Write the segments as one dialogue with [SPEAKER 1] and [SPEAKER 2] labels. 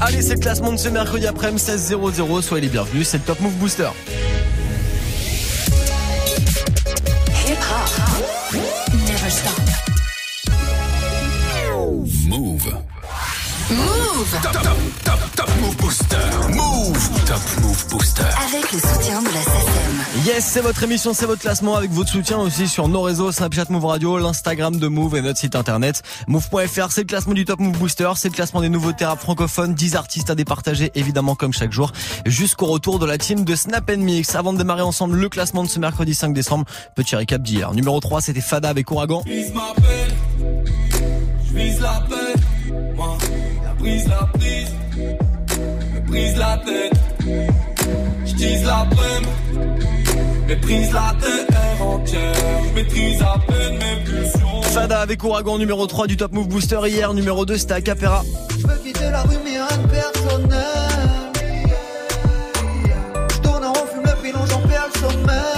[SPEAKER 1] Allez, c'est le classement de ce mercredi après-midi 16-0-0. Soyez les bienvenus, c'est le Top Move Booster.
[SPEAKER 2] Move Top, top, top, top Move Booster. Move. Top Move Booster.
[SPEAKER 3] avec le soutien de la SACEM.
[SPEAKER 1] Yes, c'est votre émission, c'est votre classement avec votre soutien aussi sur nos réseaux Snapchat Move Radio, l'Instagram de Move et notre site internet move.fr. C'est le classement du Top Move Booster, c'est le classement des nouveautés rap francophones, 10 artistes à départager évidemment comme chaque jour jusqu'au retour de la team de Snap Mix. Avant de démarrer ensemble le classement de ce mercredi 5 décembre, petit récap d'hier. Numéro 3, c'était Fada avec Ouragan.
[SPEAKER 4] Vise ma peine, je vise la paix. Moi, la prise, la prise, me brise la tête. Je tease la peine, méprise la terre entière. Je maîtrise à peine mes pulsions.
[SPEAKER 1] Fada avec Ouragan numéro 3 du Top Move Booster hier. Numéro 2, c'était Acapera.
[SPEAKER 5] Je veux quitter la rue mais rien de personnel Je tourne en rond, fume le pilon, j'en perds le sommeil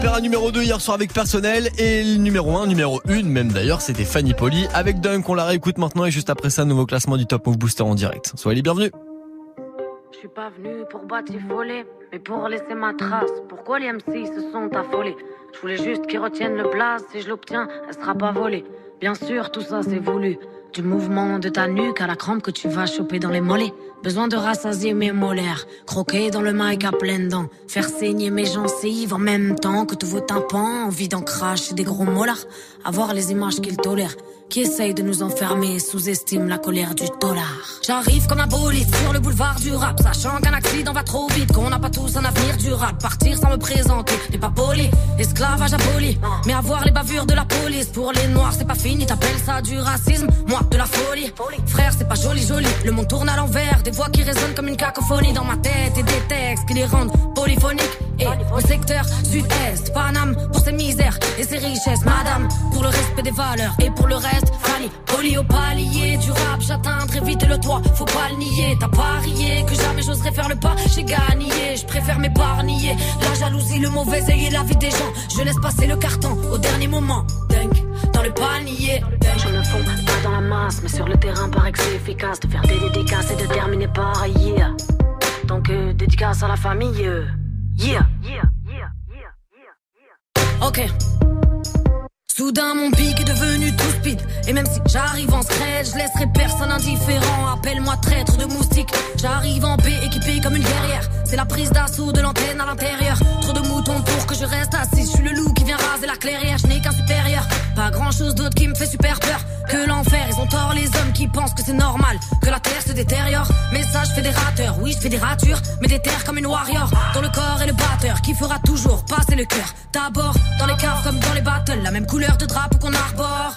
[SPEAKER 1] Acapera numéro 2 hier soir avec personnel et le numéro 1, numéro 1 même d'ailleurs, c'était Fanny Poli avec Dunk. On la réécoute maintenant et juste après ça, nouveau classement du Top Move Booster en direct. Soyez les bienvenus.
[SPEAKER 6] Je suis pas venu pour batifoler, mais pour laisser ma trace. Pourquoi les MC se sont affolés? Je voulais juste qu'ils retiennent le blaze. Si je l'obtiens, elle sera pas volée. Bien sûr, tout ça c'est voulu. Du mouvement de ta nuque à la crampe que tu vas choper dans les mollets. Besoin de rassasier mes molaires. Croquer dans le mic à pleines dents. Faire saigner mes gencives en même temps que tous vos tympans. Envie d'en cracher des gros molars. Avoir les images qu'ils tolèrent. Qui essayent de nous enfermer, sous-estiment la colère du dollar. J'arrive comme un bolide sur le boulevard du rap, sachant qu'un accident va trop vite, qu'on n'a pas tous un avenir durable. Partir sans me présenter n'est pas poli, esclavage aboli. Mais avoir les bavures de la police, pour les noirs c'est pas fini, t'appelles ça du racisme, moi de la folie. Frère, c'est pas joli joli, le monde tourne à l'envers, des voix qui résonnent comme une cacophonie dans ma tête et des textes qui les rendent polyphoniques. Et au secteur sud-est, Paname pour ses misères et ses richesses, madame, pour le respect des valeurs et pour le reste, Fanny, poli au palier du rap, j'atteins très vite le toit, faut pas le nier, t'as parié que jamais j'oserais faire le pas, j'ai gagné, je préfère m'épargner, la jalousie, le mauvais œil et la vie des gens, je laisse passer le carton au dernier moment, Dunk, dans le panier, je me fonds pas dans la masse, mais sur le terrain paraît que c'est efficace de faire des dédicaces et de terminer par yeah. Donc dédicace à la famille. euh, Yeah. Yeah. Yeah. Ok. Soudain mon pic est devenu tout speed Et même si j'arrive en scred Je laisserai personne indifférent Appelle-moi traître de moustique J'arrive en paix équipé comme une guerrière C'est la prise d'assaut de l'antenne à l'intérieur Trop de moutons pour que je reste assis Je suis le loup qui vient raser la clairière Je n'ai qu'un supérieur Pas grand chose d'autre qui me fait super peur Que l'enfer. Ils ont tort les hommes qui pensent que c'est normal Que la terre se détériore. Message fédérateur Oui je fais des ratures Mais des terres comme une warrior. Dans le corps et le batteur Qui fera toujours passer le cœur. D'abord dans les caves comme dans les battles La même couleur de drapeau qu'on arbore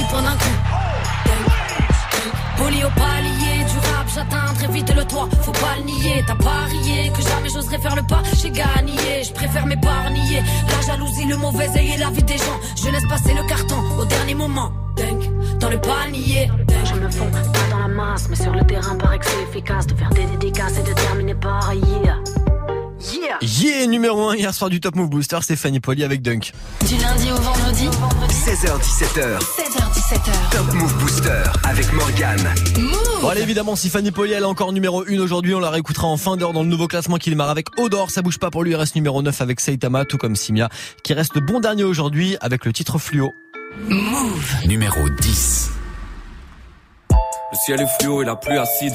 [SPEAKER 6] 10 points d'un coup. Poli au palier du rap, j'atteins très vite le toit, faut pas le nier. T'as parié que jamais j'oserais faire le pas, j'ai gagné, je préfère m'épargner. La jalousie, le mauvais œil et la vie des gens, je laisse passer le carton au dernier moment. Dunk, dans le panier. Je me fonds pas dans la masse, mais sur le terrain paraît que c'est efficace de faire des dédicaces et de terminer par yeah. Yeah!
[SPEAKER 1] Yeah, numéro 1 hier soir du Top Move Booster, c'est Fanny Poli avec Dunk.
[SPEAKER 3] Du lundi au vendredi,
[SPEAKER 2] 16h17h.
[SPEAKER 3] 16h17h.
[SPEAKER 2] Top Move Booster avec Morgan.
[SPEAKER 1] Bon allez évidemment si Fanny Poli elle est encore numéro 1 aujourd'hui on la réécoutera en fin d'heure dans le nouveau classement qu'il démarre avec Odor ça bouge pas pour lui il reste numéro 9 avec Saitama tout comme Simia qui reste bon dernier aujourd'hui avec le titre Fluo
[SPEAKER 2] Numéro 10.
[SPEAKER 4] Le ciel est fluo et la pluie acide.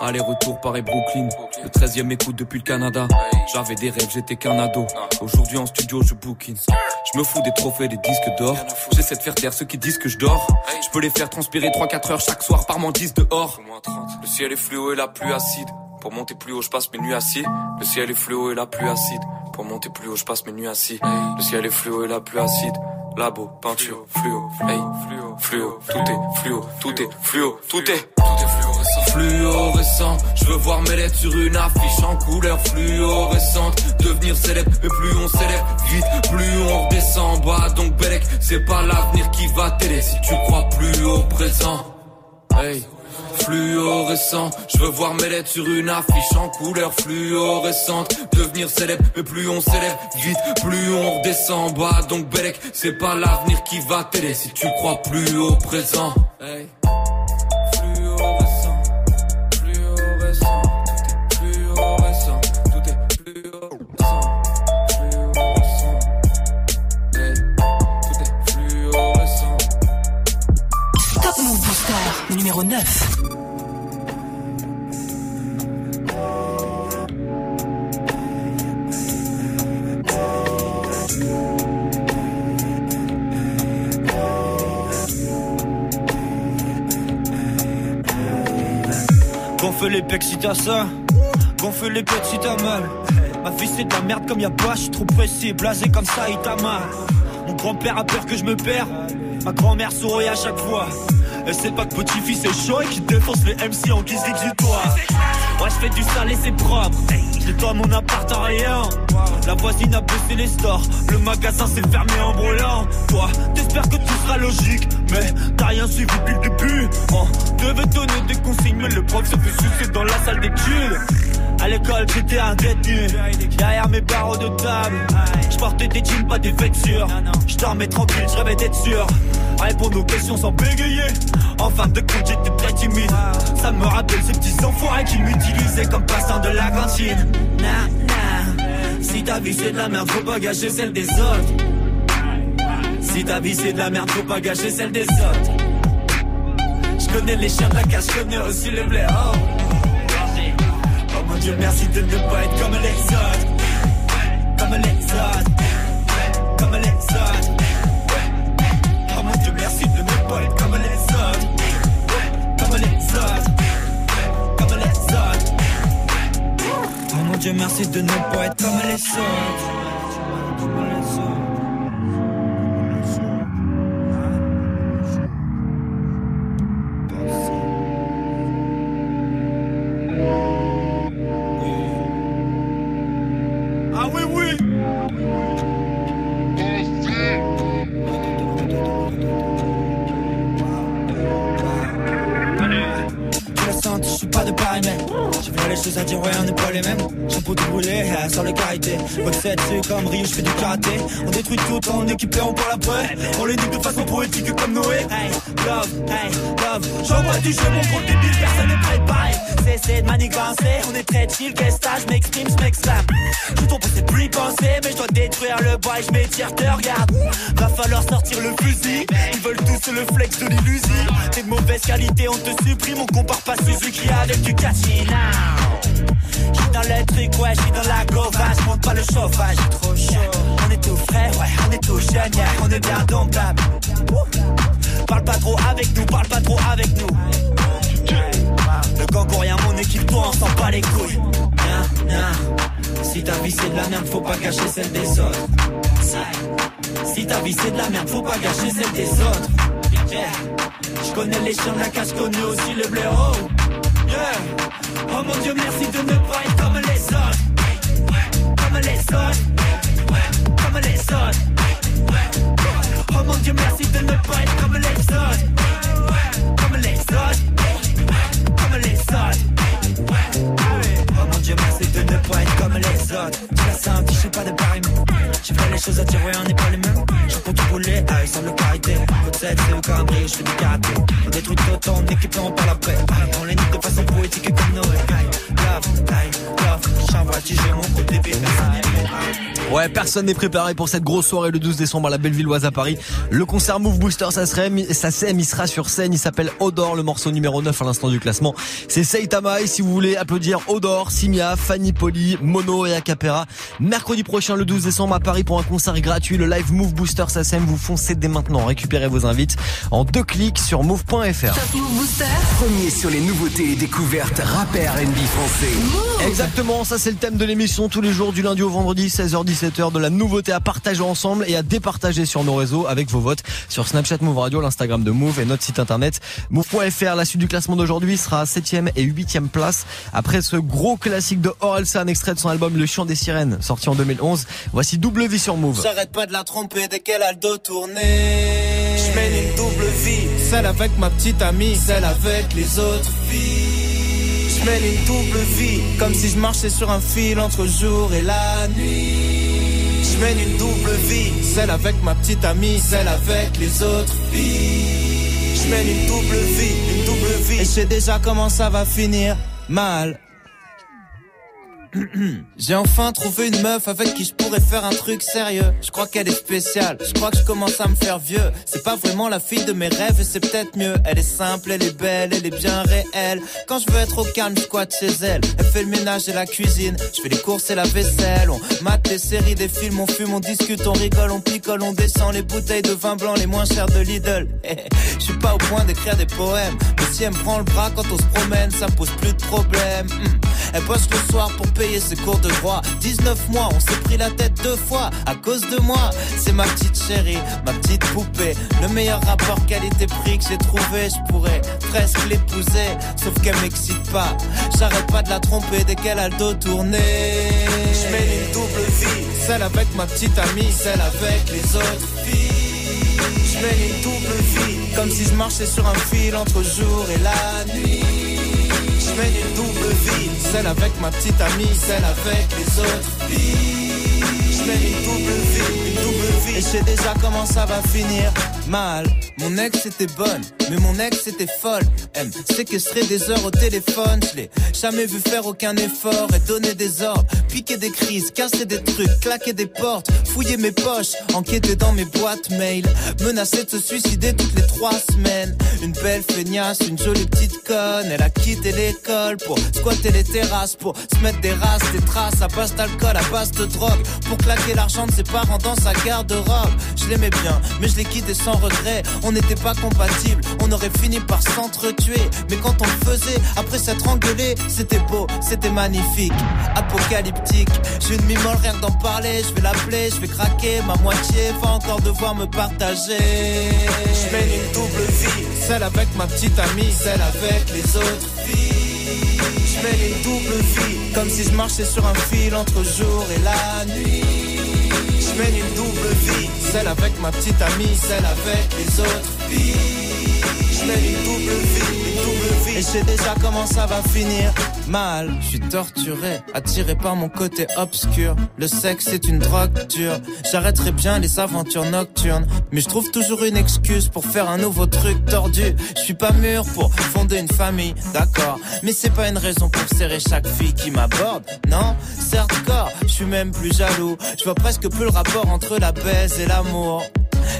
[SPEAKER 4] Aller-retour Paris-Brooklyn, le 13e écoute depuis le Canada. J'avais des rêves, j'étais qu'un ado. Aujourd'hui en studio, je bookine. Je me fous des trophées, des disques d'or. J'essaie de faire taire ceux qui disent que je dors. Je peux les faire transpirer 3-4 heures chaque soir par mon 10 dehors. Le ciel est fluo et la pluie acide. Pour monter plus haut, je passe mes nuits assis. Le ciel est fluo et la pluie acide. Pour monter plus haut, je passe mes nuits assis. Le ciel est fluo et la pluie acide. Labo, peinture, fluo, hey, fluo, fluo, tout est fluo, tout est fluo, tout est, tout est fluorescent. Fluorescent, je veux voir mes lettres sur une affiche en couleur fluorescente. Devenir célèbre, mais plus on célèbre vite, plus on redescend bas. Donc Belek, c'est pas l'avenir qui va t'aider si tu crois plus au présent. Hey fluorescent. Je veux voir mes lettres sur une affiche en couleur fluorescente. Devenir célèbre, mais plus on s'élève vite, plus on redescend en bas. Donc Belek, c'est pas l'avenir qui va t'aider si tu crois plus au présent. Hey. Fluorescent, fluorescent, tout est fluorescent, tout est fluorescent.
[SPEAKER 3] numéro 9.
[SPEAKER 7] Gonfle les pecs si t'as ça, gonfle les pecs si t'as mal. Ma fille c'est de la merde comme y'a pas, j'suis trop pressé, blasé comme ça, il t'a mal. Mon grand-père a peur que je me perds, ma grand-mère sourit à chaque fois. Elle sait pas que petit-fils est chaud et qu'il défonce les MC en guise d'exutoire. Ouais, je fais du sale et c'est propre. J'ai toi mon appart en rien. La voisine a Le magasin s'est fermé en brûlant. Toi, t'espères que tout sera logique. Mais t'as rien suivi depuis le début. On devait donner des consignes, mais le prof se fait sucer dans la salle d'études. À l'école, j'étais un détenu. Derrière mes barreaux de table, je portais des jeans, pas des vêtures. Je dormais tranquille, je rêvais d'être sûr. Répondre aux questions sans bégayer. En fin de compte, j'étais très timide. Ça me rappelle ces petits enfoirés qui m'utilisaient comme passant de la cantine. Si ta vie c'est de la merde, faut pas gâcher celle des autres. Si ta vie c'est de la merde, faut pas gâcher celle des autres. Je connais les chiens de la cache, je connais aussi les blés. Oh. Oh mon dieu, merci de ne pas être comme les autres. Comme les autres. Comme les autres. Dieu, merci de ne pas être comme les autres. Brûlé, euh, sans le carité. Recette, c'est comme Rio, je fais du karaté. On détruit tout en et on parle après. On les nique de façon poétique comme Noé. Hey, love, hey, love. J'envoie du jeu, mon gros débile, personne n'est préparé. Cessez de manigancer, on est très chill, qu'est-ce que je m'exprime, je. Tout ton passé plus penser, mais je dois détruire le bois je m'étire, te regarde. Va falloir sortir le fusil. Ils veulent tous le flex de l'illusion. T'es de mauvaise qualité, on te supprime, on compare pas Suzuki avec du now. J'suis dans le truc, ouais, j'suis dans la gauvache, monte pas le chauffage, trop chaud. On est tout frais, ouais, on est tout jeune, yeah, on est bien domptable. Parle pas trop avec nous, parle pas trop avec nous. Le gang rien, mon équipe, toi, on s'en bat les couilles. Nah, nah. c'est de la merde, faut pas gâcher celle des autres. Si ta vie c'est de la merde, faut pas gâcher celle des autres. Je connais les chiens de la casse, connais aussi le blaireau. Yeah. Oh mon dieu, merci de ne pas être comme les autres. Comme les autres. Comme les autres. Oh mon dieu, merci de ne pas être comme les autres. Comme les autres. Comme les autres. Oh mon dieu, merci de ne pas être comme les autres. Tu la sens, je sais pas de Paris,
[SPEAKER 1] Ouais, personne n'est préparé pour cette grosse soirée le 12 décembre à la Bellevilloise à Paris. Le concert Move Booster, ça serait, ça il sera sur scène, il s'appelle Odor, le morceau numéro 9 à l'instant du classement. C'est Saitama et si vous voulez applaudir Odor, Simia, Fanny Poli, Mono et Acapera, mercredi prochain le 12 décembre à Paris pour un concert gratuit, le live Move Booster SACEM, vous foncez dès maintenant, récupérez vos invites en deux clics sur move.fr.
[SPEAKER 3] Move Booster.
[SPEAKER 8] Premier sur les nouveautés et découvertes rappeurs NB français.
[SPEAKER 1] Exactement, ça c'est le thème de l'émission tous les jours du lundi au vendredi 16h10 17h de la nouveauté à partager ensemble et à départager sur nos réseaux avec vos votes sur Snapchat Move Radio, l'Instagram de Move et notre site internet move.fr. La suite du classement d'aujourd'hui sera 7ème et 8ème place après ce gros classique de Orelsan extrait de son album Le Chant des Sirènes sorti en 2011. Voici double vie sur Move.
[SPEAKER 9] J'arrête pas de la tromper dès qu'elle a le dos tourné. Je mène une double vie, celle avec ma petite amie, celle avec les autres filles. Je mène une double vie, comme si je marchais sur un fil entre jour et la nuit. Je mène une double vie, celle avec ma petite amie, celle avec les autres filles. Je mène une double vie, une double vie. Et je sais déjà comment ça va finir mal. J'ai enfin trouvé une meuf avec qui je pourrais faire un truc sérieux. Je crois qu'elle est spéciale. Je crois que je commence à me faire vieux. C'est pas vraiment la fille de mes rêves et c'est peut-être mieux. Elle est simple, elle est belle, elle est bien réelle. Quand je veux être au calme, je squatte chez elle. Elle fait le ménage et la cuisine. Je fais les courses et la vaisselle. On mate des séries, des films, on fume, on discute, on rigole, on picole, on descend les bouteilles de vin blanc les moins chères de Lidl. Je suis pas au point d'écrire des poèmes. Mais si elle me prend le bras quand on se promène, ça me pose plus de problème. Hmm. Elle bosse le soir pour payer ses cours de droit. 19 mois, on s'est pris la tête deux fois à cause de moi. C'est ma petite chérie, ma petite poupée. Le meilleur rapport qualité-prix que j'ai trouvé. Je pourrais presque l'épouser, sauf qu'elle m'excite pas. J'arrête pas de la tromper dès qu'elle a le dos tourné. Je mène une double vie, celle avec ma petite amie, celle avec les autres filles. Je mène une double vie, comme si je marchais sur un fil entre jour et la nuit. Je mène une double vie, celle avec ma petite amie, celle avec les autres. Je une double vie, Et je sais déjà comment ça va finir. Mal, mon ex était bonne, mais mon ex était folle. Elle me séquestrait des heures au téléphone. Je l'ai jamais vu faire aucun effort et donner des ordres. Piquer des crises, casser des trucs, claquer des portes, fouiller mes poches, enquêter dans mes boîtes mail. Menacer de se suicider toutes les trois semaines. Une belle feignasse, une jolie petite conne. Elle a quitté l'école pour squatter les terrasses, pour se mettre des races, des traces à base d'alcool, à base de drogue. Pour claquer l'argent de ses parents dans sa Je l'aimais bien, mais je l'ai quitté sans regret. On n'était pas compatibles, on aurait fini par s'entretuer. Mais quand on le faisait, après s'être engueulé, c'était beau, c'était magnifique. Apocalyptique, j'ai une mimole rien d'en parler. Je vais l'appeler, je vais craquer, ma moitié va encore devoir me partager. Je mène une double vie, celle avec ma petite amie, celle avec les autres filles. Je mène une double vie, comme si je marchais sur un fil entre jour et la nuit. Je mène une double vie, celle avec ma petite amie, celle avec les autres filles. Je une double vie, une double vie. Et je sais déjà comment ça va finir. Mal, je suis torturé, attiré par mon côté obscur. Le sexe c'est une drogue dure. J'arrêterai bien les aventures nocturnes, mais je trouve toujours une excuse pour faire un nouveau truc tordu. Je suis pas mûr pour fonder une famille, d'accord, mais c'est pas une raison pour serrer chaque fille qui m'aborde. Non, certes corps, je suis même plus jaloux. Je vois presque plus le rapport entre la baise et l'amour.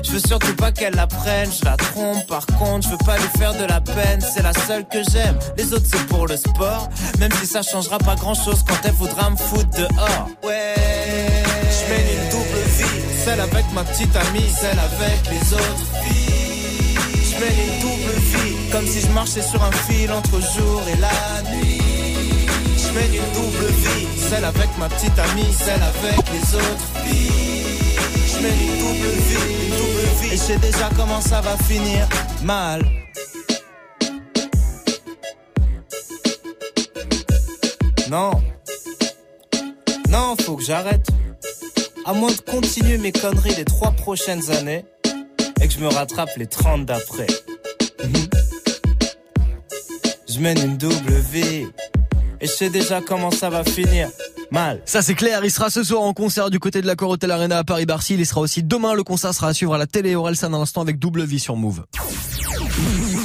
[SPEAKER 9] Je veux surtout pas qu'elle la prenne, je la trompe. Par contre, je veux pas lui faire de la peine. C'est la seule que j'aime. Les autres, c'est pour le sport. Même si ça changera pas grand chose quand elle voudra me foutre dehors. Ouais, je mène une double vie. Celle avec ma petite amie, celle avec les autres filles. Je mène une double vie. Comme si je marchais sur un fil entre jour et la nuit. Je mène une double vie, celle avec ma petite amie, celle avec les autres filles. Une double vie, une double. Et je sais déjà comment ça va finir. Mal. Non. Non, faut que j'arrête. À moins de continuer mes conneries les trois prochaines années et que je me rattrape les 30 d'après. Je mène une double vie et je sais déjà comment ça va finir. Mal.
[SPEAKER 1] Ça c'est clair, il sera ce soir en concert du côté de la Corotel Arena à Paris-Bercy. Il sera aussi demain, le concert sera à suivre à la télé Orelsan à l'instant avec double vie sur Move.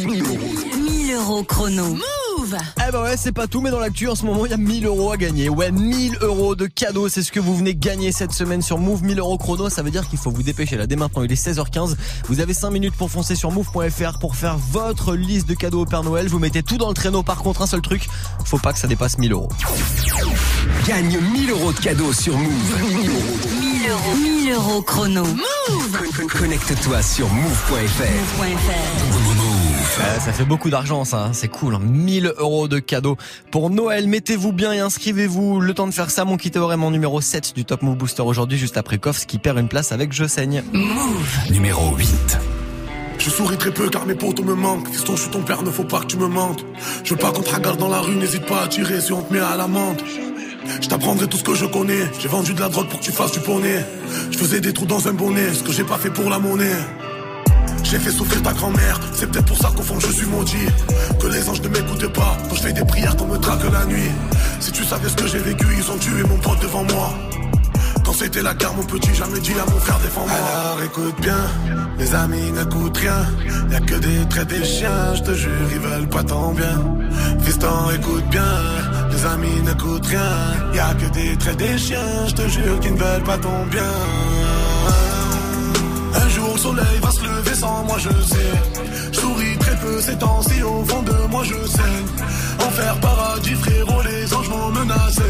[SPEAKER 3] 1000 euros chrono. Move
[SPEAKER 1] Eh ben ouais, c'est pas tout, mais dans l'actu, en ce moment, il y a 1000 euros à gagner. Ouais, 1000 euros de cadeaux, c'est ce que vous venez gagner cette semaine sur Move. 1000 euros chrono, ça veut dire qu'il faut vous dépêcher là. Dès maintenant, il est 16h15. Vous avez 5 minutes pour foncer sur Move.fr pour faire votre liste de cadeaux au Père Noël. Vous mettez tout dans le traîneau. Par contre, un seul truc, faut pas que ça dépasse 1000 euros.
[SPEAKER 8] Gagne 1000 euros de cadeaux sur Move.
[SPEAKER 3] 1000 euros. 1000 euros chrono.
[SPEAKER 8] Con- Connecte-toi sur move.fr.
[SPEAKER 3] Move.fr.
[SPEAKER 1] Ouais, ça fait beaucoup d'argent ça, hein. c'est cool. hein. 1000 euros de cadeaux pour Noël. Mettez-vous bien et inscrivez-vous. Le temps de faire ça, mon kit mon numéro 7 du Top Move Booster aujourd'hui, juste après Koffs qui perd une place avec Je saigne.
[SPEAKER 8] Numéro 8.
[SPEAKER 10] Je souris très peu car mes potos me manquent. Fiston, je suis ton père, ne faut pas que tu me mentes. Je veux pas qu'on te regarde dans la rue, n'hésite pas à tirer si on te met à l'amende. Je t'apprendrai tout ce que je connais. J'ai vendu de la drogue pour que tu fasses du poney. Je faisais des trous dans un bonnet, ce que j'ai pas fait pour la monnaie. J'ai fait souffrir ta grand-mère, c'est peut-être pour ça qu'au fond je suis maudit. Que les anges ne m'écoutent pas, quand je fais des prières qu'on me traque la nuit. Si tu savais ce que j'ai vécu, ils ont tué mon pote devant moi. Quand c'était la guerre, mon petit, jamais dit à mon frère défends-moi. Alors écoute bien, les amis n'écoutent rien. Y'a que des traits des chiens, je te jure, ils veulent pas ton bien. Fiston, écoute bien, les amis n'écoutent rien. Y'a que des traits des chiens, je te jure, qu'ils ne veulent pas ton bien. Un jour le soleil va se lever sans moi je sais. Je souris très peu ces temps-ci au fond de moi je saigne Enfer paradis frérot les anges m'ont menacé.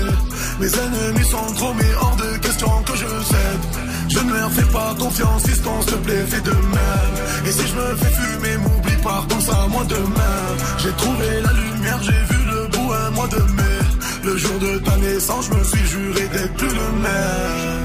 [SPEAKER 10] Mes ennemis sont trop mais hors de question que je cède. Je ne leur fais pas confiance fiston s'il te plaît fais de même. Et si je me fais fumer m'oublie pas pense à moi demain. J'ai trouvé la lumière j'ai vu le bout un mois de mai. Le jour de ta naissance je me suis juré d'être plus le même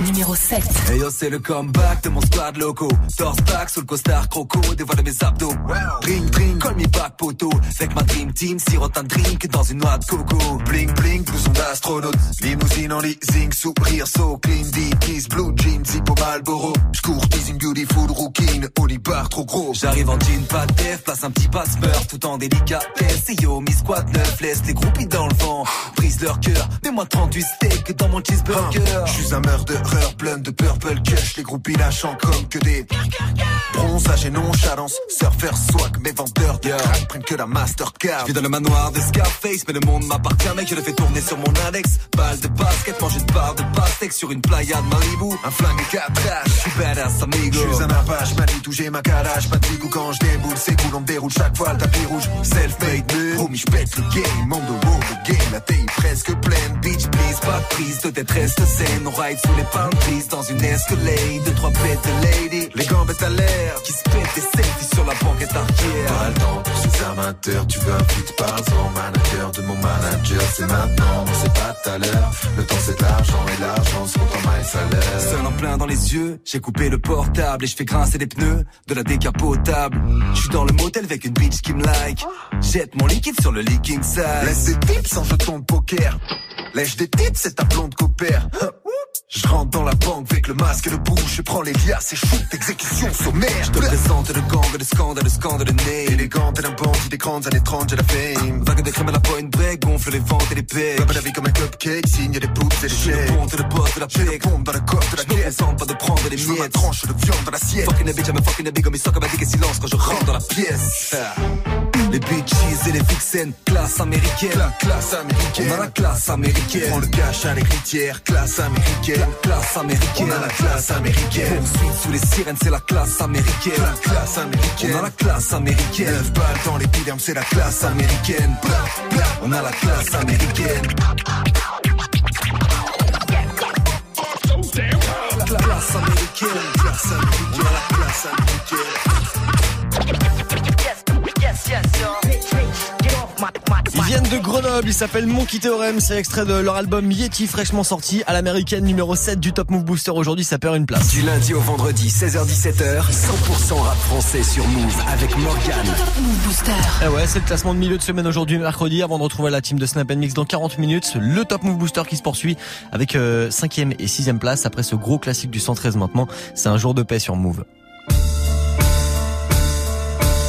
[SPEAKER 3] Numéro 7.
[SPEAKER 11] Hey yo, c'est le comeback de mon squad loco. Torse back sous le costard croco, dévoile mes abdos. Bring, bring, call me back poteau. Avec ma dream team, sirote un drink dans une noix de coco. Bling, bling, blouson d'astronaute. Limousine en leasing, sourire, so clean. Deep kiss, blue jeans, hippo Malboro. J'courtise une beautiful rouquine, Oli bar trop gros. J'arrive en jean, pas de def, place un petit passe-meurtre tout en délicatesse. Et yo, mi squad neuf, laisse les groupies dans le vent. Brise leur cœur, mets-moi 38 steaks dans mon cheeseburger.
[SPEAKER 10] Je suis un meurtre
[SPEAKER 11] Empereur, blunt de purple cush, les groupies lâchant comme que des bronzage et nonchalance. Surfer, swag, mes vendeurs de crack prennent que la Mastercard. Je dans le manoir de Scarface, mais le monde m'appartient, mec, je le fais tourner sur mon index. Balle de basket, manger de barre de pastèque sur une playa de Malibu. Un flingue et quatre je suis badass amigo. Je suis un apache, manie, toucher ma calage, pas de ou quand je déboule, c'est cool, on déroule chaque fois le tapis rouge. Self-made, homie, j'pète le game, monde de wow, le game, la taille presque pleine. Bitch, please, pas de prise de détresse de scène. On ride sous les palm trees dans une escalade. Deux, trois bêtes de lady, les gambettes à l'air, qui se pètent des selfies sur la banquette arrière.
[SPEAKER 2] Pas le temps pour ces amateurs, tu veux un feat par an, manager de mon manager, c'est maintenant, c'est pas tout à l'heure. Le temps c'est de l'argent et l'argent se compte en salaire.
[SPEAKER 11] Seul en plein dans les yeux, j'ai coupé le portable et je fais grincer les pneus de la décapotable. Je suis dans le motel avec une bitch qui me like. Jette mon liquide sur le leaking side. Laisse des tips en jeton de poker. Lèche des tips, c'est ta blonde copère. Je rentre dans la banque avec le masque et le bouche, je prends les liasses et shoot, exécution sommaire. Je te présente le gang, le scandale, le scandale, le nez. Élégant, tel un bandit des grandes années 30, j'ai la fame. Vague de crème à la point break, gonfle les ventes et les pecs. Rub la vie comme un cupcake, signe les boobs et les chèques. Je le boss de la paix, pompe dans la coque de la caisse. Je pas de prendre les miettes. Je ma tranche de viande dans l'assiette. Fucking a bitch, I'm a fucking a big, comme il comme un silence quand je rentre dans la pièce. Les bitches et les vixens, classe américaine. La classe américaine. On a la classe américaine. On prend le cash à l'héritière, classe américaine. La classe américaine. On a la classe américaine. Poursuite sous les sirènes, c'est la classe américaine. La classe américaine. On a la classe américaine. Neuf balles dans l'épiderme, c'est la classe américaine. On a la classe américaine. La classe américaine. Classe américaine. La classe américaine.
[SPEAKER 1] Ils viennent de Grenoble, ils s'appellent Monkey Theorem, c'est extrait de leur album Yeti fraîchement sorti à l'américaine numéro 7 du Top Move Booster aujourd'hui, ça perd une place.
[SPEAKER 8] Du lundi au vendredi, 16h17h, 100% rap français sur Move avec Morgan.
[SPEAKER 3] Move Booster.
[SPEAKER 1] Eh ouais, c'est le classement de milieu de semaine aujourd'hui, mercredi, avant de retrouver la team de Snap Mix dans 40 minutes. Le Top Move Booster qui se poursuit avec 5ème et 6ème place après ce gros classique du 113 maintenant. C'est un jour de paix sur Move.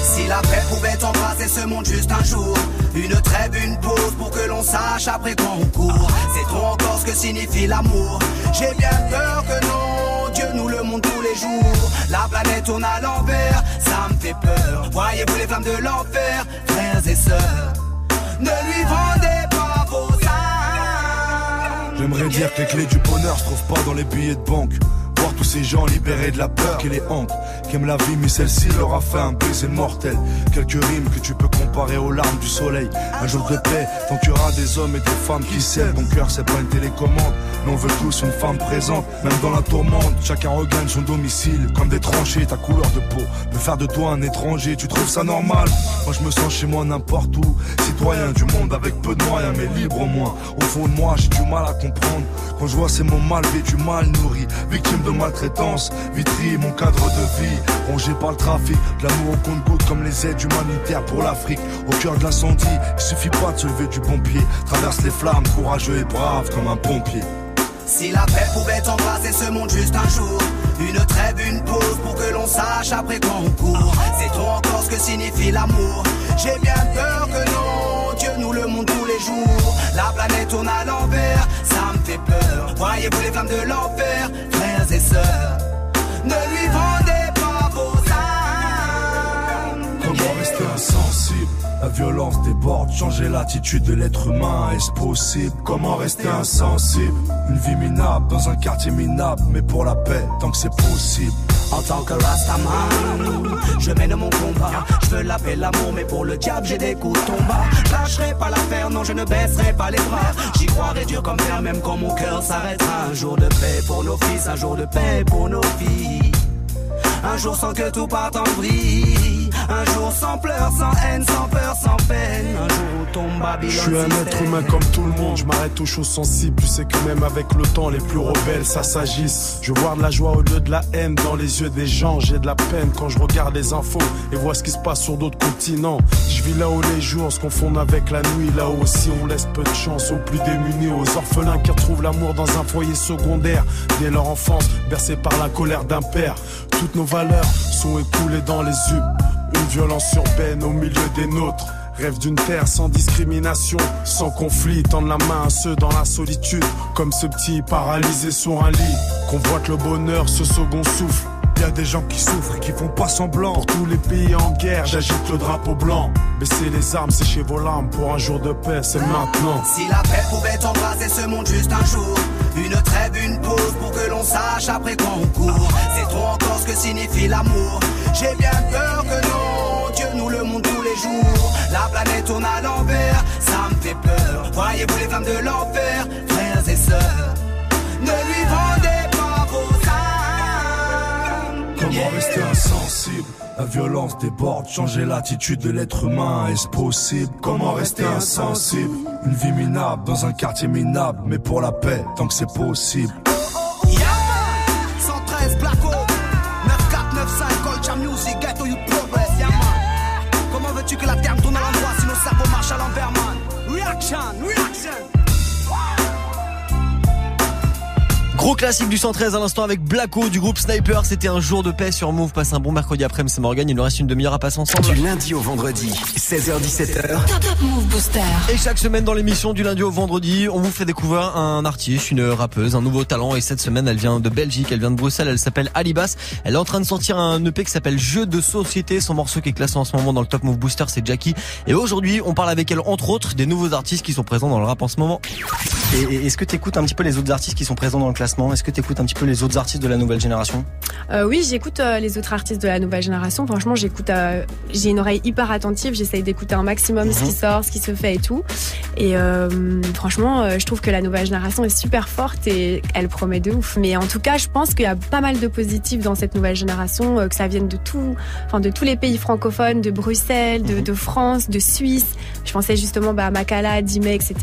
[SPEAKER 12] Si la paix pouvait embrasser ce monde juste un jour, une trêve, une pause pour que l'on sache après quand on court. C'est trop encore ce que signifie l'amour. J'ai bien peur que non, Dieu nous le montre tous les jours. La planète tourne à l'envers, ça me fait peur. Voyez-vous les flammes de l'enfer, frères et sœurs, ne lui vendez pas vos âmes.
[SPEAKER 13] J'aimerais dire que les clés du bonheur se trouvent pas dans les billets de banque. Voir tous ces gens libérés de la peur qui les hante, qui aiment la vie, mais celle-ci leur a fait un baiser mortel. Quelques rimes que tu peux comparer aux larmes du soleil. Un jour de paix, tant qu'il y aura des hommes et des femmes qui s'aiment. Ton cœur, c'est pas une télécommande, mais on veut tous une femme présente. Même dans la tourmente, chacun regagne son domicile. Comme des tranchées, ta couleur de peau. Me faire de toi un étranger, tu trouves ça normal? Moi, je me sens chez moi n'importe où. Citoyen du monde avec peu de moyens, mais libre au moins. Au fond de moi, j'ai du mal à comprendre. Quand je vois ces mots mal vêtus, mal nourris, victime de maltraitance, vitrie mon cadre de vie, rongé par le trafic, de l'amour au compte-goutte comme les aides humanitaires pour l'Afrique. Au cœur de l'incendie, il suffit pas de se lever du pompier, traverse les flammes, courageux et brave comme un pompier.
[SPEAKER 12] Si la paix pouvait embrasser ce monde juste un jour, une trêve, une pause pour que l'on sache après quand on court. Trop encore ce que signifie l'amour? J'ai bien peur que non, Dieu nous le montre tous les jours. La planète tourne à l'envers, ça me fait peur. Voyez-vous les flammes de l'enfer, frères et sœurs, ne lui vendez pas vos âmes.
[SPEAKER 13] Comment rester insensible? La violence déborde, changer l'attitude de l'être humain, est-ce possible? Comment rester insensible? Une vie minable dans un quartier minable, mais pour la paix, tant que c'est possible.
[SPEAKER 12] En tant que Rastaman, je mène mon combat. Je veux la paix, l'amour, mais pour le diable, j'ai des coups de tomba. Lâcherai pas l'affaire, non, je ne baisserai pas les bras. J'y croirai dur comme fer, même quand mon cœur s'arrêtera. Un jour de paix pour nos fils, un jour de paix pour nos filles. Un jour sans que tout parte en vrille. Un jour sans pleurs, sans haine, sans peur, sans peine. Un jour où tombe Babylone.
[SPEAKER 13] Je suis un
[SPEAKER 12] système.
[SPEAKER 13] être humain comme tout le monde, je m'arrête aux choses sensibles. Tu sais que même avec le temps, les plus rebelles, ça s'agisse. Je vois de la joie au lieu de la haine dans les yeux des gens. J'ai de la peine quand je regarde les infos et vois ce qui se passe sur d'autres continents. Je vis là où les jours se confondent avec la nuit. Là où aussi on laisse peu de chance aux plus démunis, aux orphelins qui retrouvent l'amour dans un foyer secondaire. Dès leur enfance, bercés par la colère d'un père. Toutes nos valeurs sont écoulées dans les yeux. Violence urbaine au milieu des nôtres. Rêve d'une terre sans discrimination, sans conflit, tendre la main à ceux dans la solitude, comme ce petit paralysé sur un lit. Convoite le bonheur, ce second souffle. Y a des gens qui souffrent et qui font pas semblant. Tous les pays en guerre, j'agite le drapeau blanc. Baissez les armes, séchez vos larmes. Pour un jour de paix, c'est maintenant.
[SPEAKER 12] Si la paix pouvait embraser ce monde juste un jour, une trêve, une pause pour que l'on sache après quoi on court. C'est trop encore ce que signifie l'amour. J'ai bien peur Voyez-vous les flammes de l'enfer, frères et sœurs, ne lui vendez pas vos âmes.
[SPEAKER 13] Comment rester insensible? La violence déborde, changer l'attitude de l'être humain, est-ce possible? Comment rester insensible? Une vie minable dans un quartier minable, mais pour la paix, tant que c'est possible.
[SPEAKER 1] Classique du 113 à l'instant avec Blacko du groupe Sniper. C'était un jour de paix sur Move. Passe un bon mercredi après-midi, c'est Morgan. Il nous reste une demi-heure à passer ensemble.
[SPEAKER 8] Du lundi au vendredi, 16h17h.
[SPEAKER 3] Top Top Move Booster.
[SPEAKER 1] Et chaque semaine dans l'émission du lundi au vendredi, on vous fait découvrir un artiste, une rappeuse, un nouveau talent. Et cette semaine, elle vient de Belgique, elle vient de Bruxelles, elle s'appelle Alibas. Elle est en train de sortir un EP qui s'appelle Jeu de société. Son morceau qui est classé en ce moment dans le Top Move Booster, c'est Jackie. Et aujourd'hui, on parle avec elle, entre autres, des nouveaux artistes qui sont présents dans le rap en ce moment.
[SPEAKER 14] Et, et est-ce que tu écoutes un petit peu les autres artistes qui sont présents dans le classement? Est-ce que tu écoutes un petit peu les autres artistes de la nouvelle génération?
[SPEAKER 15] Euh, oui, j'écoute euh, les autres artistes de la nouvelle génération. Franchement, j'écoute, euh, j'ai une oreille hyper attentive. J'essaye d'écouter un maximum ce qui sort, ce qui se fait et tout. Et euh, franchement, euh, je trouve que la nouvelle génération est super forte et elle promet de ouf. Mais en tout cas, je pense qu'il y a pas mal de positifs dans cette nouvelle génération, euh, que ça vienne de tout, enfin de tous les pays francophones, de Bruxelles, de, de France, de Suisse. Je pensais justement bah, à Makala, Dime, etc.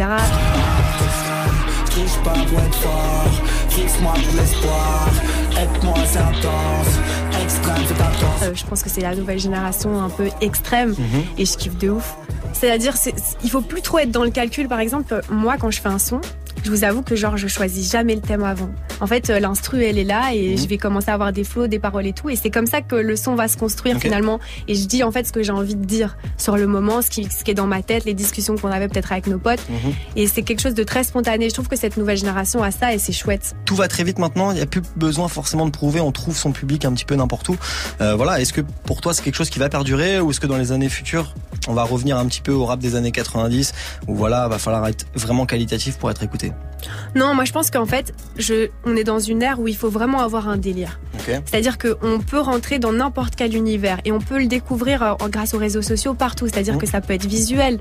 [SPEAKER 16] Touche pas pour être fort, fixe-moi pour l'espoir. Aide-moi, c'est intense, extrême, c'est intense.
[SPEAKER 15] Euh, je pense que c'est la nouvelle génération un peu extrême et je kiffe de ouf. C'est-à-dire, c'est- c'est- il faut plus trop être dans le calcul. Par exemple, moi, quand je fais un son, je vous avoue que genre, je choisis jamais le thème avant. En fait, euh, l'instru, elle est là et je vais commencer à avoir des flots, des paroles et tout. Et c'est comme ça que le son va se construire finalement. Et je dis en fait ce que j'ai envie de dire sur le moment, ce qui, ce qui est dans ma tête, les discussions qu'on avait peut-être avec nos potes. Et c'est quelque chose de très spontané. Je trouve que cette nouvelle génération a ça et c'est chouette.
[SPEAKER 14] Tout va très vite maintenant, il n'y a plus besoin forcément de prouver, on trouve son public un petit peu n'importe où. Euh, voilà, est-ce que pour toi c'est quelque chose qui va perdurer ou est-ce que dans les années futures on va revenir un petit peu au rap des années 90 où voilà, va falloir être vraiment qualitatif pour être écouté?
[SPEAKER 15] Non, moi je pense qu'en fait, je, on est dans une ère où il faut vraiment avoir un délire. C'est-à-dire qu'on peut rentrer dans n'importe quel univers et on peut le découvrir euh, grâce aux réseaux sociaux partout. C'est-à-dire que ça peut être visuel.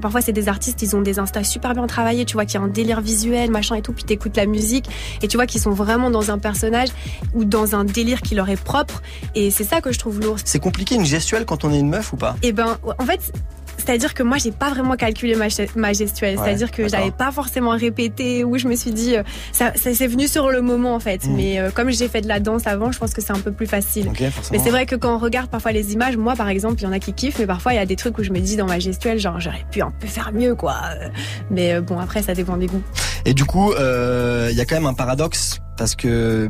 [SPEAKER 15] Parfois, c'est des artistes, ils ont des instas super bien travaillés. Tu vois qu'il y a un délire visuel, machin et tout. Puis t'écoutes la musique et tu vois qu'ils sont vraiment dans un personnage ou dans un délire qui leur est propre. Et c'est ça que je trouve lourd.
[SPEAKER 14] C'est compliqué une gestuelle quand on est une meuf ou pas?
[SPEAKER 15] Et ben, en fait, c'est-à-dire que moi, j'ai pas vraiment calculé ma, ge- ma gestuelle.
[SPEAKER 14] Ouais,
[SPEAKER 15] C'est-à-dire que j'avais pas forcément répété ou je me suis dit, euh, ça, ça c'est venu sur le moment en fait.
[SPEAKER 14] Mhm.
[SPEAKER 15] Mais euh, comme j'ai fait de la danse avant, je pense que c'est un peu plus facile.
[SPEAKER 14] Ok, forcément.
[SPEAKER 15] Mais c'est vrai que quand on regarde parfois les images, moi par exemple, il y en a qui kiffent, mais parfois il y a des trucs où je me dis dans ma gestuelle, genre j'aurais pu un peu faire mieux quoi. Euh, Mais euh, bon, après ça dépend des goûts.
[SPEAKER 14] Et du coup, euh, il y a quand même un paradoxe parce que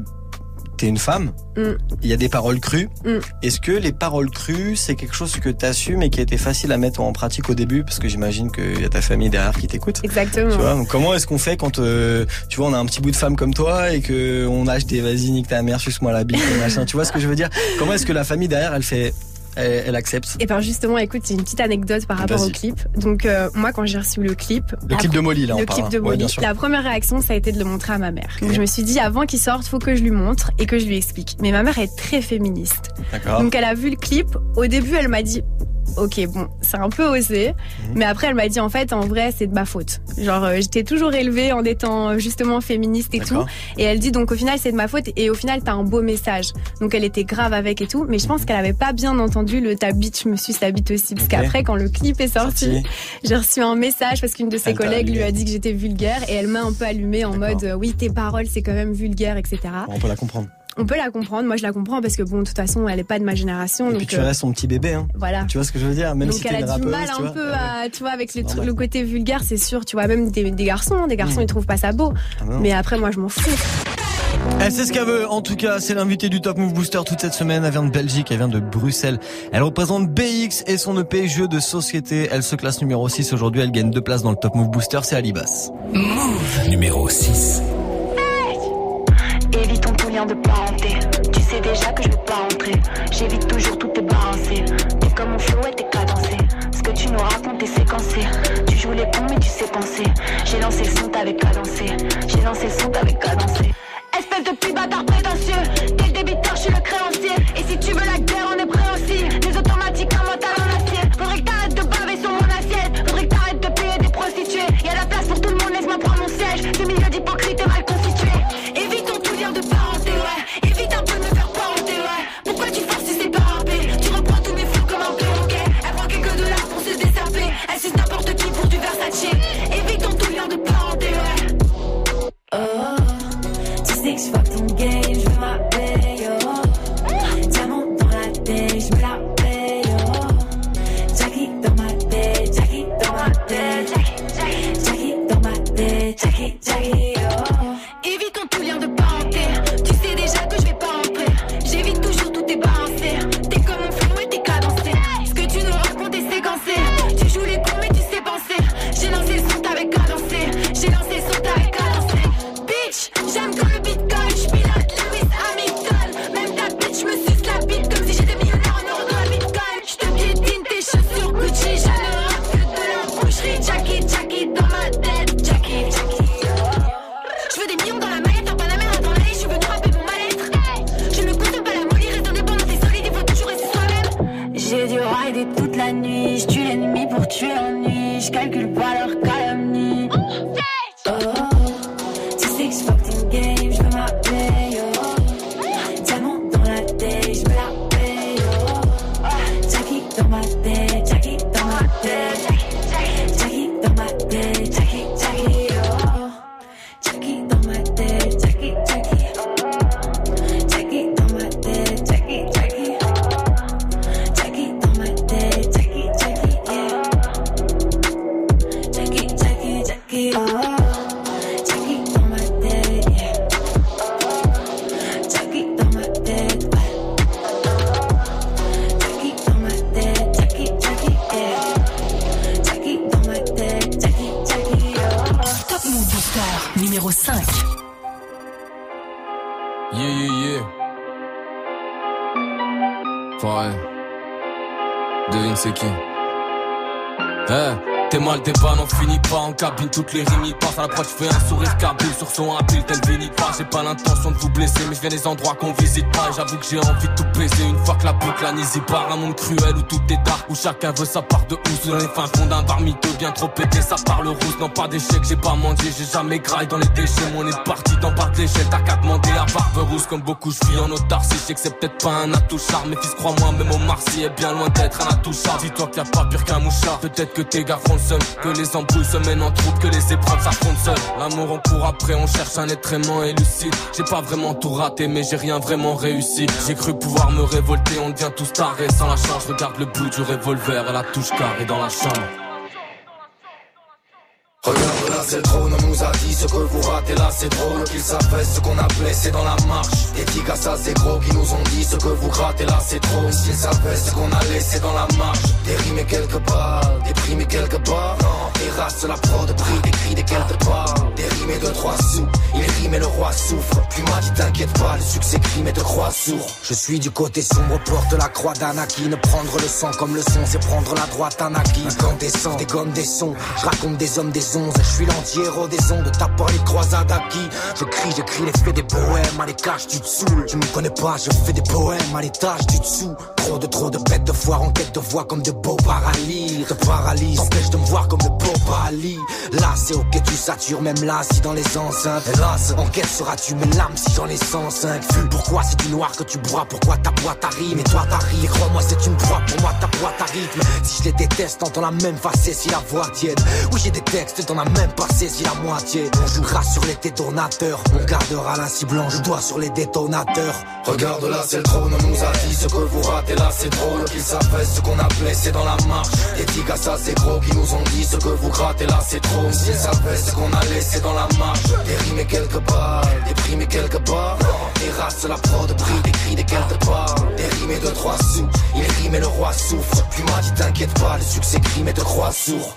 [SPEAKER 14] t'es une femme,
[SPEAKER 15] Mm.
[SPEAKER 14] il y a des paroles crues.
[SPEAKER 15] Mm.
[SPEAKER 14] Est-ce que les paroles crues, c'est quelque chose que t'assumes et qui a été facile à mettre en pratique au début? Parce que j'imagine qu'il y a ta famille derrière qui t'écoute.
[SPEAKER 15] Exactement.
[SPEAKER 14] Tu vois, donc comment est-ce qu'on fait quand euh, tu vois on a un petit bout de femme comme toi et que on lâche des vas-y nique ta mère suce-moi la bite et machin. Tu vois ce que je veux dire? Comment est-ce que la famille derrière elle fait elle, elle accepte
[SPEAKER 15] Et ben justement, écoute, j'ai une petite anecdote par rapport au clip. Donc euh, moi, quand j'ai reçu le clip,
[SPEAKER 14] Le clip de Molly, là, on
[SPEAKER 15] le
[SPEAKER 14] parle,
[SPEAKER 15] clip de
[SPEAKER 14] hein. Ouais,
[SPEAKER 15] Molly,
[SPEAKER 14] bien sûr.
[SPEAKER 15] la première réaction, ça a été de le montrer à ma mère. Donc je me suis dit, avant qu'il sorte, faut que je lui montre et que je lui explique. Mais ma mère est très féministe.
[SPEAKER 14] D'accord.
[SPEAKER 15] Donc elle a vu le clip. Au début, elle m'a dit. Ok, bon, c'est un peu osé,
[SPEAKER 14] Mhm.
[SPEAKER 15] mais après elle m'a dit en fait, en vrai, c'est de ma faute. Genre, euh, j'étais toujours élevée en étant euh, justement féministe et tout, et elle dit donc au final c'est de ma faute et au final t'as un beau message. Donc elle était grave avec et tout, mais je pense qu'elle avait pas bien entendu le ta bitch me suce la bite aussi, parce
[SPEAKER 14] Mhm.
[SPEAKER 15] Qu'après quand le clip est sorti, j'ai reçu un message parce qu'une de ses
[SPEAKER 14] Elle
[SPEAKER 15] collègues lui a dit que j'étais vulgaire et elle m'a un peu allumée en mode euh, oui tes paroles c'est quand même vulgaire etc.
[SPEAKER 14] On peut la comprendre.
[SPEAKER 15] On peut la comprendre, moi je la comprends parce que bon de toute façon elle est pas de ma génération
[SPEAKER 14] Et
[SPEAKER 15] donc
[SPEAKER 14] puis tu
[SPEAKER 15] euh,
[SPEAKER 14] restes son petit bébé hein.
[SPEAKER 15] voilà.
[SPEAKER 14] Tu vois ce que je veux dire Même
[SPEAKER 15] donc
[SPEAKER 14] si
[SPEAKER 15] elle a du
[SPEAKER 14] rappeuse,
[SPEAKER 15] mal un peu à, tu vois, avec le, tr-
[SPEAKER 14] normal.
[SPEAKER 15] le côté vulgaire, c'est sûr, tu vois, même des, des garçons, hein, des garçons,
[SPEAKER 14] Mm.
[SPEAKER 15] ils trouvent pas ça beau.
[SPEAKER 14] Ah.
[SPEAKER 15] Mais après, moi, je m'en fous.
[SPEAKER 1] Elle sait ce qu'elle veut. En tout cas, c'est l'invité du Top Move Booster toute cette semaine. Elle vient de Belgique, elle vient de Bruxelles. Elle représente BX et son EP jeu de société. Elle se classe numéro 6 aujourd'hui. Elle gagne deux places dans le Top Move Booster. C'est Alibas.
[SPEAKER 3] Move.
[SPEAKER 2] Numéro 6.
[SPEAKER 17] Évite ton lien de parenté. Tu sais déjà que je veux pas rentrer. J'évite toujours toutes tes balancées. T'es comme mon flow et t'es cadencé. Ce que tu nous racontes est séquencé. Tu joues les cons mais tu sais penser. J'ai lancé le son, t'avais cadencé. J'ai lancé le son, t'avais cadencé. Espèce de petit bâtard prétentieux. Versace. Tout lien de parenté.
[SPEAKER 18] Oh, tu sais que je fuck ton game, je veux ma paye, oh. Diamant dans la tête, je me la paye, oh. Jackie dans ma tête, Jackie dans ma tête, Jackie, Jackie dans ma tête, Jackie, Jackie,
[SPEAKER 4] toutes les rimes y passent à la proche, fais un sourire cabine sur son habile, tel Vinny pas, j'ai pas l'intention de vous blesser, mais je viens des endroits qu'on visite pas, j'avoue que j'ai envie de tout baiser, une fois que la boucle anisée part, un monde cruel où tout est dark, où chacun veut sa part de housse, dans les fins fonds d'un bar bien trop pété, ça parle rousse, non pas d'échec, j'ai pas mangé, j'ai jamais graille dans les déchets, mon est parti d'en bas de l'échelle, t'as qu'à demander à barbe rousse, comme beaucoup je vis en autarcie, je sais que c'est peut-être pas un atout charme, mais fils crois-moi, même au Marcy est bien loin d'être un atout charme, dis-toi qu'il y a pas pire qu'un mouchard, peut-être que tes gars font le seul, que les embrouilles se mènent en troupe, que les épreuves s'affrontent seules. L'amour on court après, on cherche un être aimant et lucide. J'ai pas vraiment tout raté, mais j'ai rien vraiment réussi. J'ai cru pouvoir me révolter, on devient tous tarés sans la chance. Regarde le bout du revolver à la touche carrée dans la chambre.
[SPEAKER 19] Regarde là c'est le trône, on nous a dit ce que vous ratez là c'est drôle Qu'ils savaient ce qu'on a blessé dans la marche. Tigas ça c'est gros qui nous ont dit ce que vous grattez là c'est trop S'ils savaient ce qu'on a laissé dans la marche. Balles, des primes et quelques barres Non, la prod prix, des cris, des quelques balles Des rimes et de trois sous, il rime et le roi souffre Puis m'a dit t'inquiète pas, le succès crime et de croix sourd Je suis du côté sombre, porte la croix d'Anakin Prendre le sang comme le son, c'est prendre la droite Anakin Incandescent, des gommes, des sons, je raconte des hommes, des je suis l'anti-héros des ondes, t'as pas les croisades acquis. Je crie, j'écris les faits des poèmes, à l'étage tu te saoules. Tu me connais pas, je fais des poèmes, à l'étage du dessous. Trop de trop de bêtes de foire. En quête de voix comme de beaux paralyses. Te paralyse, t'empêche de me voir comme de beaux Là c'est ok, tu satures, même là si dans les enceintes. Hélas, en quête seras-tu mes lames si j'en ai 105 Vu pourquoi c'est du noir que tu bois, pourquoi ta boîte arrive, et toi t'arrives. Crois-moi, c'est une proie pour moi, ta boîte rythme. Si je les déteste, t'entends la même facette si la voix tiède. Oui, j'ai des textes, t'en as même pas saisi la moitié. On jouera sur les détonateurs, on gardera la cible blanche, doigt sur les détonateurs. Regarde là, c'est le trône, on nous a dit ce que vous ratez là, c'est drôle. Qu'ils savaient ce qu'on a blessé dans la marche. Des tigas, ça c'est gros, qui nous ont dit ce que vous grattez là, c'est trop. S'ils savaient ce qu'on a laissé dans la marche. Des rimes et quelques balles, déprimé quelque part. Terrasse la prod, prix des cris des quelques. Des rimes et de trois sous, il rime et le roi souffre. Puis m'a dit t'inquiète pas, le succès crime et te croit sourd.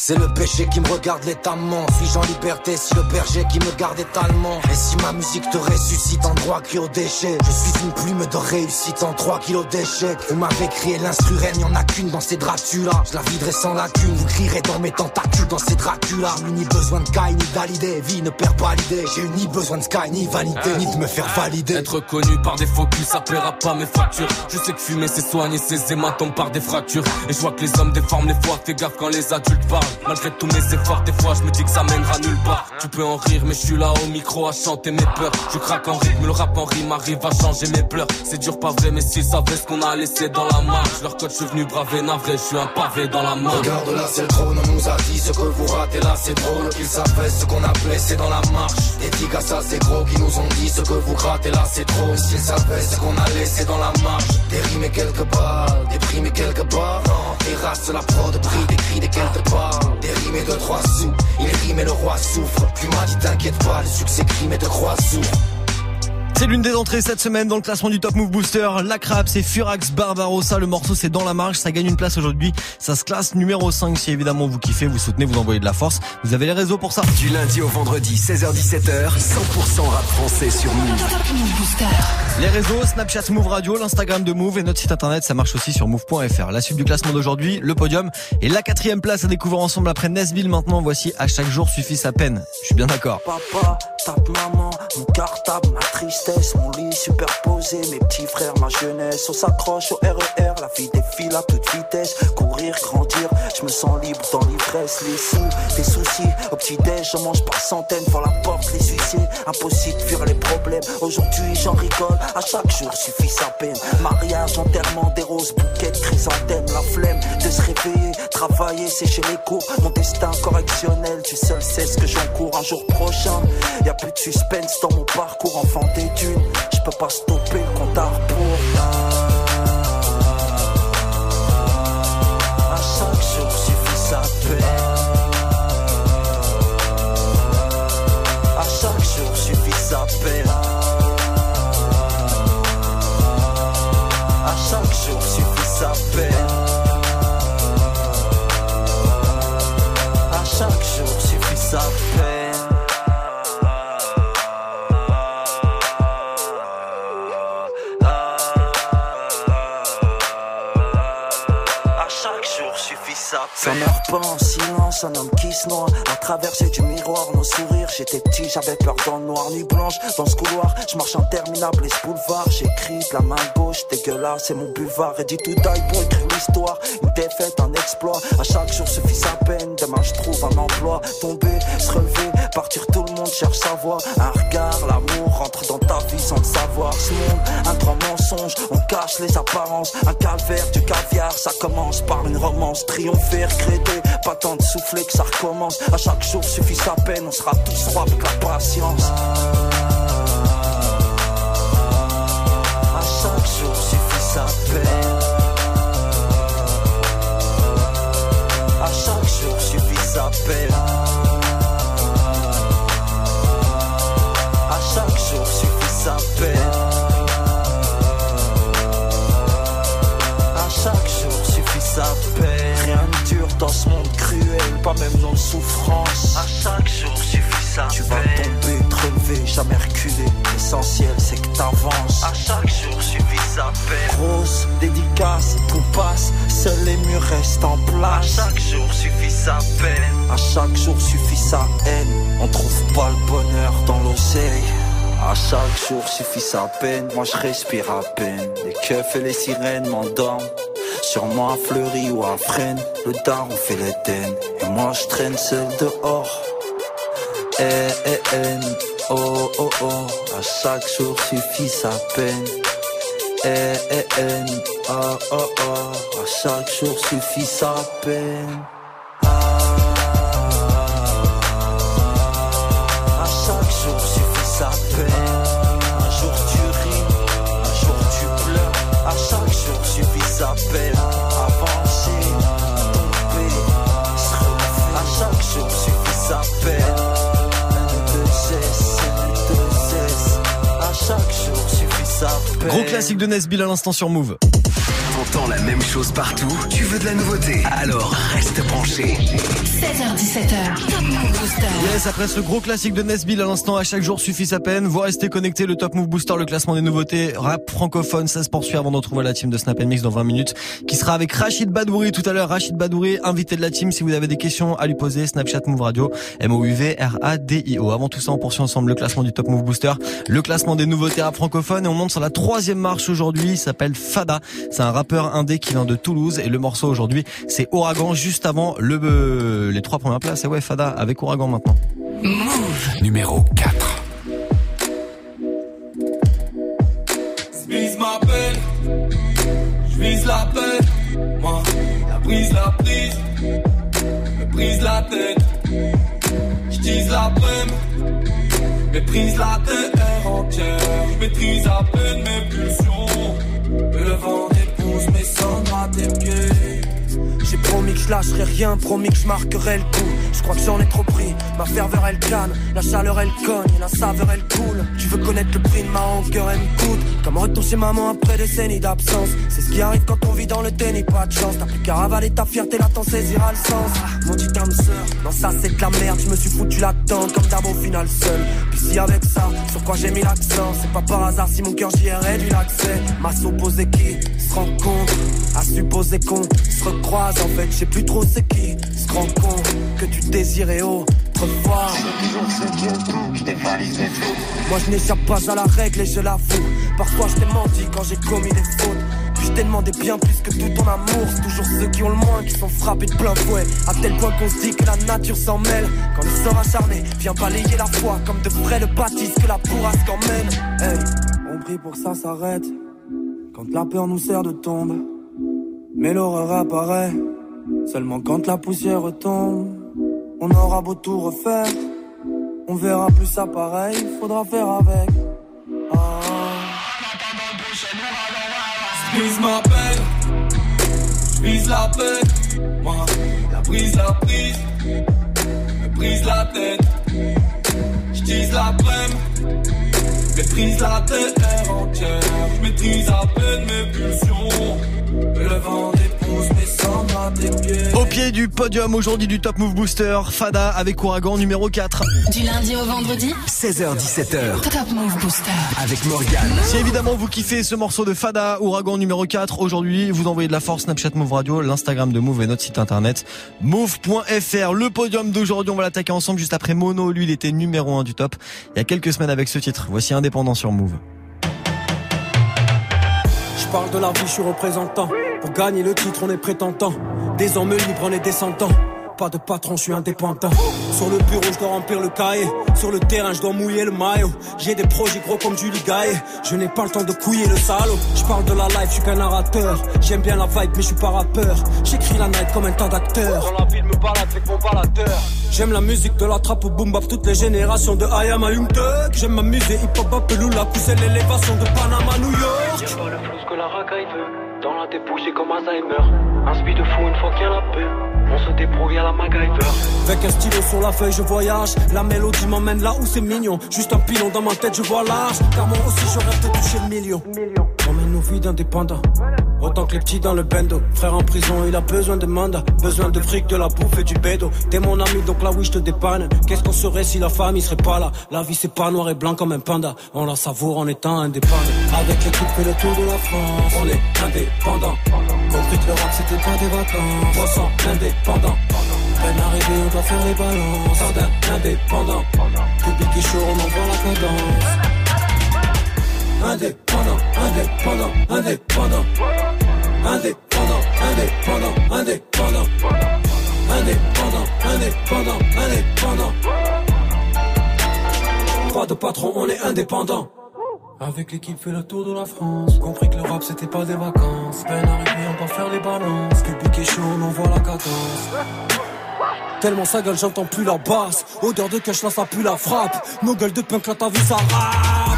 [SPEAKER 19] C'est le péché qui me regarde l'étamment Suis-je en liberté si le berger qui me garde étalement Et si ma musique te ressuscite en droit cri au déchet? Je suis une plume de réussite en 3 kilos d'échecs Vous m'avez crié l'instru n'y en a qu'une dans ces Dracula Je la viderai sans lacune, vous crierez dans mes tentacules dans ces Dracula J'ai ni besoin de Kai ni d'Alidé, vie ne perd pas l'idée. J'ai eu ni besoin de Sky ni vanité, ni de me faire valider.
[SPEAKER 20] Être connu par des faux culs, ça paiera pas mes factures Je sais que fumer c'est soigner ses hématomes par des fractures. Et je vois que les hommes déforment les fois, fais gaffe quand les adultes parlent Malgré tous mes efforts, des fois je me dis que ça mènera nulle part. Tu peux en rire, mais je suis là au micro à chanter mes peurs. Je craque en rythme, le rap en rime arrive à changer mes pleurs. C'est dur, pas vrai, mais s'ils savaient ce qu'on a laissé dans la marche. Leur code, je suis venu braver, navré, je suis un pavé dans la main.
[SPEAKER 19] Regarde là, c'est le trône, on nous a dit ce que vous ratez là, c'est drôle. Qu'ils savaient ce qu'on a blessé dans la marche. Des tigres ça, c'est gros, qui nous ont dit ce que vous grattez là, c'est trop. S'ils savaient ce qu'on a laissé dans la marche. Balles, des primes et quelques barres. Terrasse la prod, prix des cris des quelques pas des rimes de trois sous. Il rime et le roi souffre. Puis m'a dit t'inquiète pas, le succès crime et te croix sourd.
[SPEAKER 1] C'est l'une des entrées cette semaine dans le classement du Top Move Booster. La Crap, c'est Furax Barbarossa. Le morceau, c'est dans la marge. Ça gagne une place aujourd'hui. Ça se classe numéro 5. Si évidemment vous kiffez, vous soutenez, vous envoyez de la force. Vous avez les réseaux pour ça.
[SPEAKER 8] Du lundi au vendredi, 16h-17h, 100% rap français sur Move.
[SPEAKER 1] Les réseaux, Snapchat Move Radio, l'Instagram de Move et notre site internet, ça marche aussi sur move.fr. La suite du classement d'aujourd'hui, le podium et la quatrième place à découvrir ensemble après Nesbill. Maintenant, voici à chaque jour suffit sa peine. Je suis bien d'accord.
[SPEAKER 21] Papa, tape maman, mon cartable, ma mon lit superposé, mes petits frères, ma jeunesse. On s'accroche au RER, la vie défile à toute vitesse. Courir, grandir, je me sens libre dans l'ivresse. Les sous, tes soucis, au petit-déj, je mange par centaines. Pour la porte, les huissiers, impossible de fuir les problèmes. Aujourd'hui, j'en rigole, à chaque jour suffit sa peine. Mariage, enterrement, des roses, bouquets, chrysanthèmes, la flemme de se réveiller, travailler, sécher les cours. Mon destin correctionnel, tu seul sais ce que j'encours un jour prochain. Y a plus de suspense dans mon parcours, enfant d'études. Je peux pas stopper le compte. À Ça meurt pas en silence, un homme qui se noie. À traverser du miroir, nos sourires. J'étais petit, j'avais peur dans noir. Nuit blanche, dans ce couloir. Je marche interminable, les boulevards. J'écris de la main gauche, dégueulasse C'est mon buvard, et dit tout taille pour écrire l'histoire. Une défaite, un exploit. À chaque jour suffit sa peine. Demain je trouve un emploi. Tomber, se relever, partir tout le monde cherche sa voie. Un regard, l'amour rentre dans ta vie sans le savoir. Ce monde, un grand mensonge. On cache les apparences. Un calvaire, du caviar Ça commence par une romance. Triompher, créer Pas tant de souffler que ça recommence. À chaque jour suffit sa peine On sera tous rois avec la patience. À chaque jour suffit sa peine. À chaque jour suffit sa peine Rien ne dure dans ce monde cruel Pas même dans la souffrance. À chaque jour suffit sa Tu vas tomber, te relever, jamais reculer. L'essentiel c'est que t'avances. À chaque jour suffit sa peine. Grosse dédicace, tout passe Seuls les murs restent en place. À chaque jour suffit sa peine. À chaque jour suffit sa haine. On trouve pas le bonheur dans l'oseille. À chaque jour suffit sa peine, moi je respire à peine. Les keufs et les sirènes m'endorment. Sur moi à Fleury ou à Fresnes, le daron fait l'Éden. Et moi je traîne seul dehors. Eh eh eh, oh oh oh, chaque jour suffit sa peine. Eh eh eh, oh oh oh, à chaque jour suffit sa peine.
[SPEAKER 1] Gros classique de Nesbill à l'instant sur Move.
[SPEAKER 8] Entends la même chose partout, tu veux de la nouveauté, alors reste branché.
[SPEAKER 3] 16h17h, Top Move Booster.
[SPEAKER 1] Yes, après ce gros classique de Nesbill à l'instant, à chaque jour suffit sa peine. Vous restez connectés, le Top Move Booster, le classement des nouveautés, rap francophone, ça se poursuit avant de retrouver la team de Snap Mix dans 20 minutes, qui sera avec Rachid Badouri tout à l'heure. Rachid Badouri, invité de la team, si vous avez des questions à lui poser, Snapchat Move Radio, M-O-U-V-R-A-D-I-O. Avant tout ça, on poursuit ensemble le classement du Top Move Booster, le classement des nouveautés rap francophones, et on monte sur la troisième marche aujourd'hui, il s'appelle Fada. C'est un rappeur indé qui vient de Toulouse, et le morceau aujourd'hui, c'est Ouragan, juste avant le, euh, les trois premières places. Et ouais, Fada avec Ouragan maintenant.
[SPEAKER 3] Move.
[SPEAKER 8] Numéro 4.
[SPEAKER 4] J'vise ma peine, j'vise la paix. Moi, la brise, la prise, me brise la tête. J'tise la prime, méprise la terre entière. J'maîtrise à peine mes pulsions. Le vent mes cendres à tes pieds.
[SPEAKER 22] J'ai promis que je lâcherai rien, promis que je marquerai le coup. Je crois que j'en ai trop pris. Ma ferveur elle canne, la chaleur elle cogne, la saveur elle coule. Tu veux connaître le prix de ma rancœur, elle me coûte. Comme retour chez maman après des décennies d'absence? C'est ce qui arrive quand on vit dans le déni, pas de chance. T'as plus qu'à ravaler ta fierté, là t'en saisira le sens. Mon dit âme sœur, non ça c'est de la merde. Je me suis foutu là-dedans comme d'hab au final seul. Puis si avec ça, sur quoi j'ai mis l'accent, c'est pas par hasard si mon cœur j'y ai réduit l'accès. Ma s'opposer qui rencontre, à supposer qu'on se recroise. En fait, je sais plus trop c'est qui se rend compte que tu désirais autrefois. Moi je n'échappe pas à la règle et je l'avoue. Parfois je t'ai menti quand j'ai commis des fautes. Puis je t'ai demandé bien plus que tout ton amour. C'est toujours ceux qui ont le moins qui sont frappés de plein fouet. À tel point qu'on se dit que la nature s'en mêle. Quand le sort acharné vient balayer la foi comme de frais de bâtisse que la bourrasque emmène. Hey, on prie pour que ça s'arrête. Quand la peur nous sert de tombe. Mais l'horreur apparaît seulement quand la poussière retombe. On aura beau tout refaire, on verra plus ça pareil, faudra faire avec. Ah.
[SPEAKER 4] Ma peine, j'vise la paix. Moi, la brise, la prise, me brise la tête. J'tise la prime, méprise la terre entière. J'maîtrise à peine mes pulsions. Le vent dépousse
[SPEAKER 1] Au pied du podium aujourd'hui du Top Move Booster, Fada avec Ouragan numéro 4.
[SPEAKER 3] Du lundi au vendredi,
[SPEAKER 8] 16h17h.
[SPEAKER 3] Top Move Booster.
[SPEAKER 8] Avec Morgane.
[SPEAKER 1] Si évidemment vous kiffez ce morceau de Fada, Ouragan numéro 4, aujourd'hui vous envoyez de la force Snapchat Move Radio, l'Instagram de Move et notre site internet move.fr. Le podium d'aujourd'hui, on va l'attaquer ensemble juste après Mono, lui il était numéro 1 du top il y a quelques semaines avec ce titre. Voici Indépendant sur Move.
[SPEAKER 22] Je parle de la vie, je suis représentant. Pour gagner le titre, on est prétentant. Des hommes libres, on est descendants. Pas de patron, je suis indépendant. Sur le bureau, je dois remplir le cahier. Sur le terrain, je dois mouiller le maillot. J'ai des projets gros comme Julie Gaillet. Je n'ai pas le temps de couiller le salaud. Je parle de la life, je suis qu'un narrateur. J'aime bien la vibe, mais je suis pas rappeur. J'écris la night comme un tas d'acteurs. Dans la ville, me balade avec mon baladeur. J'aime la musique de la trappe au boom bap, toutes les générations de I am a. J'aime m'amuser, hip hop, Apelou, la pousse l'élévation de Panama, New York.
[SPEAKER 23] Y'a pas le flou que la racaille veut. Dans la débouche, j'ai comme Alzheimer. Un speed de fou une fois qu'il y a la paix. On se débrouille à la MacGyver.
[SPEAKER 22] Avec un stylo sur la feuille, je voyage. La mélodie m'emmène là où c'est mignon. Juste un pilon dans ma tête, je vois large. Car moi aussi, je rêve de toucher le million. On mène nos vies. Autant que les petits dans le bendo. Frère en prison, il a besoin de mandat. Besoin de fric, de la bouffe et du bédo. T'es mon ami, donc là oui, je te dépanne. Qu'est-ce qu'on serait si la famille serait pas là? La vie, c'est pas noir et blanc comme un panda. On la savoure en étant indépendant. Avec l'équipe, fait le tour de la France. On est indépendant. Compris que le rap, c'était pas des vacances. 300 indépendant. Peine arrivée, on doit faire les balances. Jardin indépendant. Public et chaud, on envoie la cadence. Indépendant, indépendant, indépendant. Indépendant, indépendant, indépendant. Indépendant, indépendant, indépendant. Pas de patron, on est indépendant. Avec l'équipe fait le tour de la France Compris que le rap c'était pas des vacances Peine arrivée on va faire les balances Public chaud on envoie la cadence Tellement sa gueule j'entends plus la basse Odeur de cash là ça pue la frappe Nos gueules de punk là t'as vu ça rap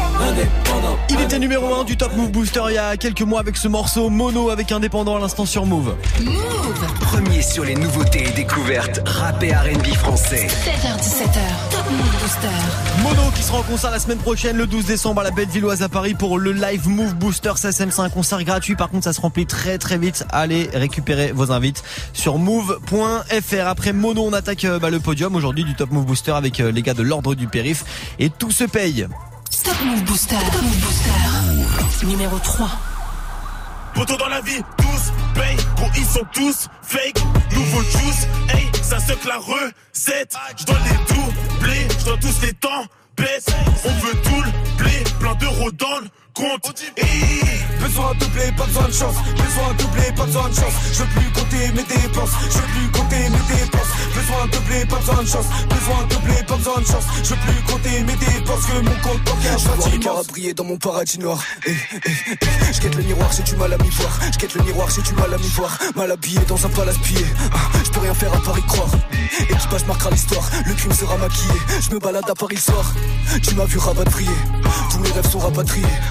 [SPEAKER 22] Indépendant.
[SPEAKER 1] Il était numéro 1 du Top Move Booster il y a quelques mois avec ce morceau Mono avec Indépendant à l'instant sur Move.
[SPEAKER 8] Premier sur les nouveautés et découvertes rap et R&B français.
[SPEAKER 3] 16h17h, Top Move Booster.
[SPEAKER 1] Mono qui sera en concert la semaine prochaine le 12 décembre à la Bellevilloise à Paris pour le live Move Booster SSM. C'est un concert gratuit. Par contre, ça se remplit très très vite. Allez récupérer vos invites sur move.fr. Après Mono, on attaque euh, bah, le podium aujourd'hui du Top Move Booster avec euh, les gars de l'ordre du périph. Et tout se paye.
[SPEAKER 3] Stop Move Booster. Top Move Booster. Numéro 3.
[SPEAKER 24] Poto dans la vie, tous paye, gros ils sont tous fake. Nouveau juice, hey, ça se la recette. Je dois les doubler, je dois tous les temps baisse. On veut tout le blé, plein d'euros dans le compte.
[SPEAKER 21] Besoin de doubler, pas besoin de chance. Besoin de doubler, pas besoin de chance. Je veux plus compter mes dépenses. Je veux plus compter mes dépenses. Besoin de doubler, pas besoin de chance. Besoin de doubler, pas besoin de chance. Je veux plus compter mes dépenses. Que mon compte bancaire
[SPEAKER 25] Je
[SPEAKER 21] soit immense.
[SPEAKER 25] briller dans mon paradis noir. Eh, eh, eh. Je guette le miroir, j'ai du mal à m'y voir. Je guette le miroir, j'ai du mal à m'y voir. Mal habillé dans un palace pillé. Ah, Je peux rien faire à part y croire. Équipage marquera l'histoire, le crime sera maquillé. Je me balade à Paris le soir. Tu m'as vu rabat briller. Tous mes rêves sont rapatriés.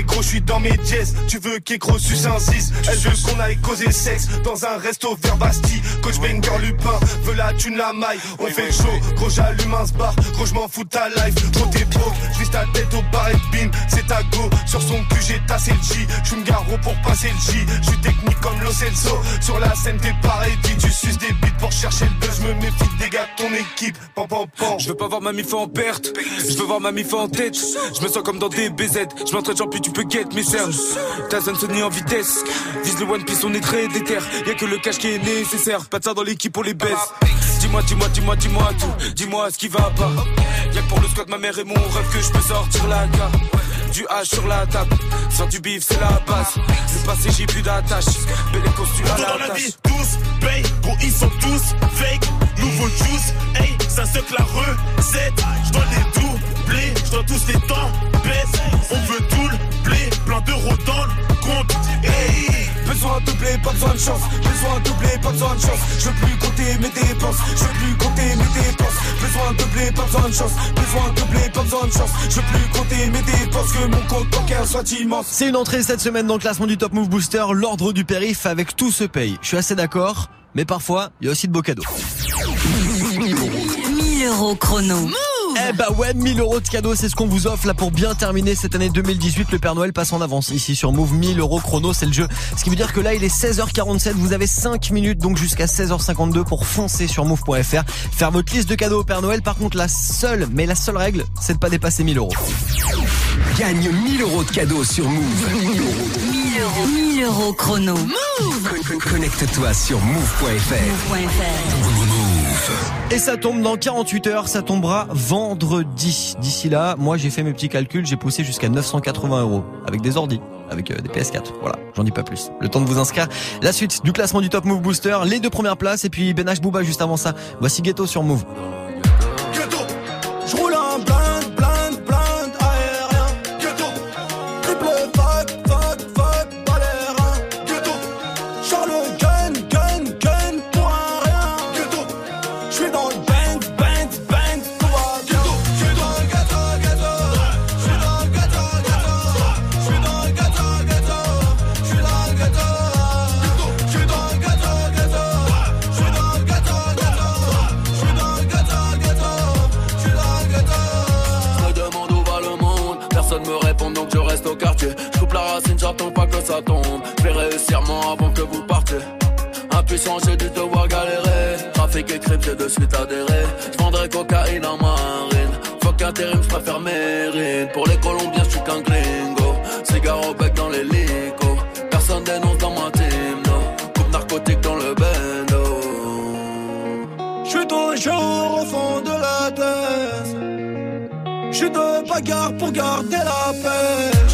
[SPEAKER 24] gros, je suis dans mes jazz. Tu veux qu'écro suce un 6 Elle veut qu'on aille causer sexe dans un resto vers Bastille. Coach Banger Lupin veut la thune la maille. On fait show, gros j'allume un bar. Gros je m'en fous de ta life. Gros t'es broke, je ta tête au bar et bim. C'est ta go. Sur son cul j'ai tassé le J. Je me garo pour passer le J. Je suis technique comme Lo Celso. Sur la scène t'es pareil. Dis tu suces des bites pour chercher le buzz. Je me méfie des gars de ton équipe. Pam pam pam.
[SPEAKER 26] Je veux pas voir ma mif en perte, je veux voir ma mif en tête. Je me sens comme dans des BZ, je m'entraîne puis tu peux get mes cernes. Tyson Sony en vitesse, vise le One Piece, on est très déter. Y'a que le cash qui est nécessaire, pas de ça dans l'équipe, on les baisse. Dis-moi, dis-moi, dis-moi, dis-moi tout, dis-moi ce qui va pas. Y'a que pour le squat, ma mère et mon rêve que je peux sortir la carte. Du H sur la table, faire du bif c'est la base. Le passé j'ai plus d'attache, belle costume à
[SPEAKER 24] Poto dans
[SPEAKER 26] la
[SPEAKER 24] la vie, tous paye, gros ils sont tous fake. Nouveau juice, hey, ça se la recette. Je dois les doubler, je dois tous les temps baisse. On veut tout le plein d'euros dans le compte. Hey.
[SPEAKER 21] Besoin de doubler, pas besoin de chance. Besoin de doubler, pas besoin de chance. Je veux plus compter mes dépenses. Je veux plus compter mes dépenses. Besoin de doubler, pas besoin de chance. Besoin de doubler, pas besoin de chance. Je veux plus compter mes dépenses. Que mon compte bancaire soit immense.
[SPEAKER 1] C'est une entrée cette semaine dans le classement du Top Move Booster, l'ordre du périph avec tout se paye. Je suis assez d'accord, mais parfois, il y a aussi de beaux cadeaux.
[SPEAKER 3] 1000 euros chrono.
[SPEAKER 1] Eh bah ouais, 1000 euros de cadeaux, c'est ce qu'on vous offre là pour bien terminer cette année 2018. Le Père Noël passe en avance ici sur Move 1000 euros chrono, c'est le jeu. Ce qui veut dire que là il est 16h47, vous avez 5 minutes donc jusqu'à 16h52 pour foncer sur move.fr, faire votre liste de cadeaux au Père Noël. Par contre la seule, mais la seule règle, c'est de pas dépasser 1000 euros.
[SPEAKER 8] Gagne 1000 euros de cadeaux sur Move.
[SPEAKER 3] 1000 euros. 1000 euros chrono.
[SPEAKER 8] Con- Connecte-toi sur move.fr.
[SPEAKER 1] Et ça tombe dans 48 heures, ça tombera vendredi. D'ici là, moi j'ai fait mes petits calculs, j'ai poussé jusqu'à 980 euros avec des ordis, avec euh, des PS4. Voilà, j'en dis pas plus. Le temps de vous inscrire. La suite du classement du Top Move Booster, les deux premières places et puis Ben H Booba juste avant ça. Voici Ghetto sur Move.
[SPEAKER 21] Je roule un blind,
[SPEAKER 27] ça tombe. Moi avant que vous partez. Impuissant, j'ai dû devoir galérer. Trafic et de suite adhéré. Je cocaïne en marine. Fuck intérim, je préfère mérine. Pour les Colombiens, je suis qu'un gringo. Cigare au bec dans l'hélico. Personne dénonce dans ma team, no. Coupe narcotique dans le bendo.
[SPEAKER 10] Je suis toujours au fond de la tête. Je suis de bagarre pour garder la pêche.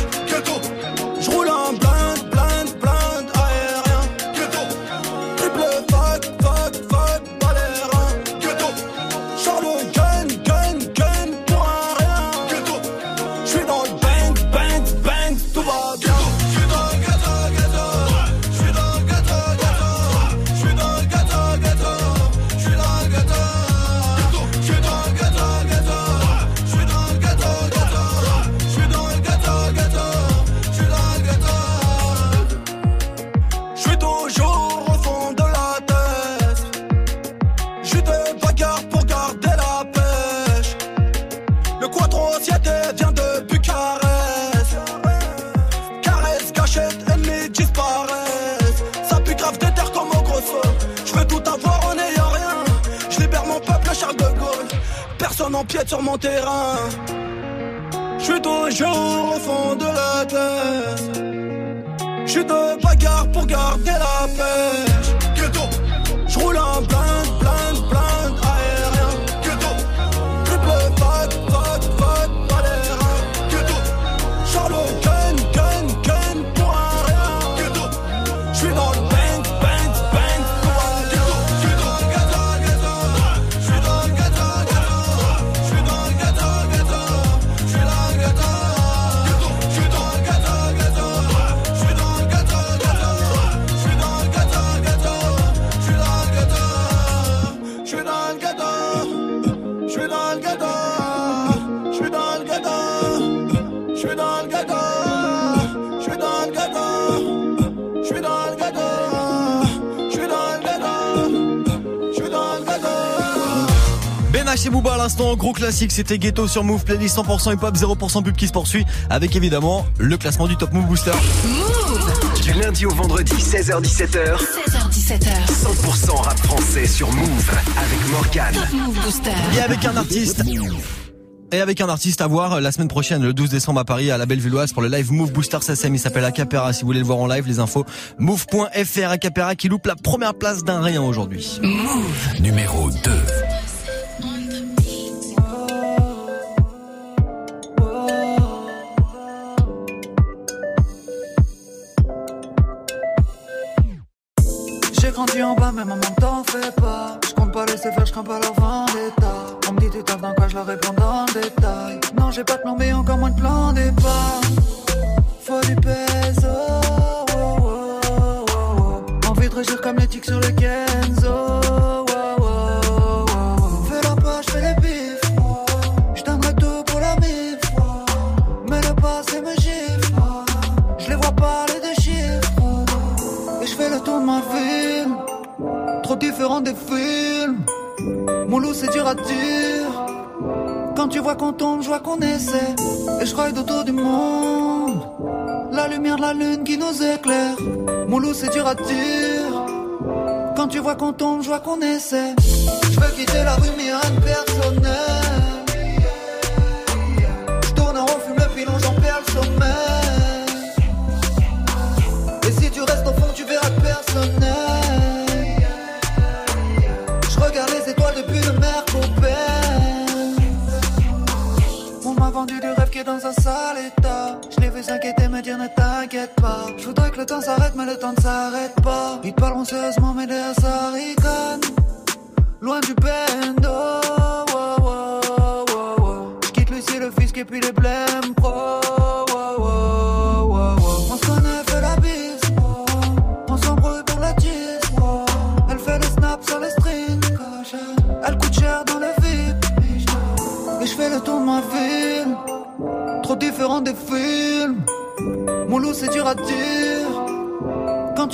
[SPEAKER 1] Classique, c'était Ghetto sur Move, playlist 100% hip hop, 0% pub qui se poursuit, avec évidemment le classement du Top Move Booster.
[SPEAKER 8] Du lundi au vendredi, 16h-17h.
[SPEAKER 3] 16h17h.
[SPEAKER 8] 100% rap français sur Move avec Morgan.
[SPEAKER 3] Top Move Booster.
[SPEAKER 1] Et avec un artiste. Et avec un artiste à voir euh, la semaine prochaine, le 12 décembre à Paris, à la Bellevilloise, pour le live Move Booster SSM. Il s'appelle Acapera. Si vous voulez le voir en live, les infos, move.fr Acapera qui loupe la première place d'un rien aujourd'hui.
[SPEAKER 3] Move.
[SPEAKER 8] Numéro 2.
[SPEAKER 5] Grandi en bas, mais maman t'en fais pas. Je compte pas laisser faire, je crains pas leur vendetta. On me dit tu taffes dans quoi, je leur réponds dans le détail. Non, j'ai pas de plan, mais encore moins de plan départ. Faut du peso. oh, oh, oh, oh. Envie de régir comme les tics sur le Kenzo. Différent des films. Mon loup c'est dur à dire. Quand tu vois qu'on tombe, je vois qu'on essaie. Et je ride autour du monde. La lumière de la lune qui nous éclaire. Mon loup c'est dur à dire. Quand tu vois qu'on tombe, je vois qu'on essaie. Je veux quitter la rue mais rien personnel. Je tourne en rond, fume le j'en perds le sommeil. Et si tu restes au fond, tu verras que du rêve qui est dans un sale état. Je l'ai vu s'inquiéter, me dire ne t'inquiète pas. Je voudrais que le temps s'arrête, mais le temps ne s'arrête pas. Ils parleront sérieusement, mais derrière ça ricane. Loin du bendo. Je quitte Lucie, le fisc et puis les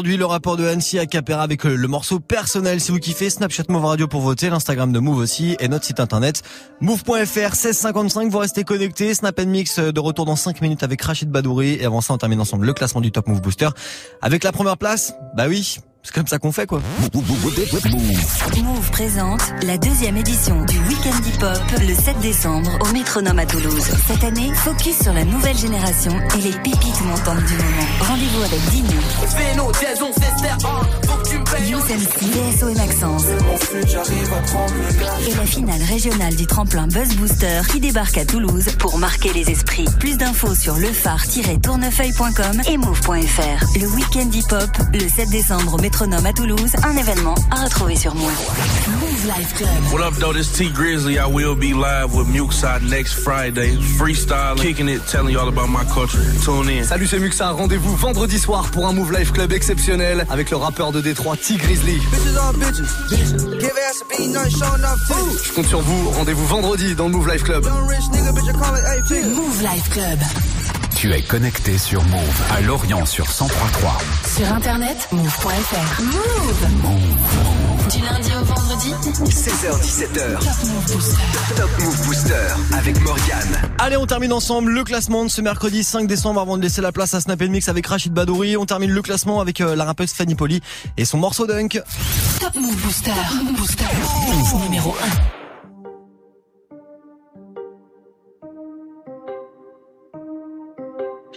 [SPEAKER 1] Aujourd'hui, le rapport de Annecy à Capera avec le, morceau personnel. Si vous kiffez, Snapchat Move Radio pour voter, l'Instagram de Move aussi et notre site internet move.fr 1655. Vous restez connectés. Snap Mix euh, de retour dans 5 minutes avec Rachid Badouri et avant ça on termine ensemble le classement du Top Move Booster avec la première place. Bah oui, c'est comme ça qu'on fait quoi.
[SPEAKER 28] Move présente la deuxième édition du Weekend Hip Hop le 7 décembre au Métronome à Toulouse. Cette année, focus sur la nouvelle génération et les pépites montantes du moment. Rendez-vous avec MC, DSO et Maxence. Et la finale régionale du tremplin Buzz Booster qui débarque à Toulouse pour marquer les esprits. Plus d'infos sur lephare-tournefeuille.com et move.fr. Le Weekend Hip Hop le 7 décembre au Métronome à Toulouse, un événement à retrouver sur Move. Move Life Club.
[SPEAKER 29] What up, though? This T Grizzly. I will be live with Muxide next Friday. Freestyle, kicking it, telling you all about my culture. Tune in.
[SPEAKER 30] Salut, c'est Muxa. Rendez-vous vendredi soir pour un Move Life Club exceptionnel avec le rappeur de Détroit T Grizzly. Je compte sur vous. Rendez-vous vendredi dans le Move Life Club.
[SPEAKER 28] Move Life Club.
[SPEAKER 8] Tu es connecté sur Move à Lorient sur 1033.
[SPEAKER 28] Sur internet, move.fr. Move. Du lundi au vendredi.
[SPEAKER 8] 16h17h. Top Move Booster avec Morgane.
[SPEAKER 1] Allez, on termine ensemble le classement de ce mercredi 5 décembre avant de laisser la place à Snap Mix avec Rachid Badouri. On termine le classement avec euh, la rappeuse Fanny Poli et son morceau Dunk.
[SPEAKER 28] Top Move Booster. Booster. Move numéro 1.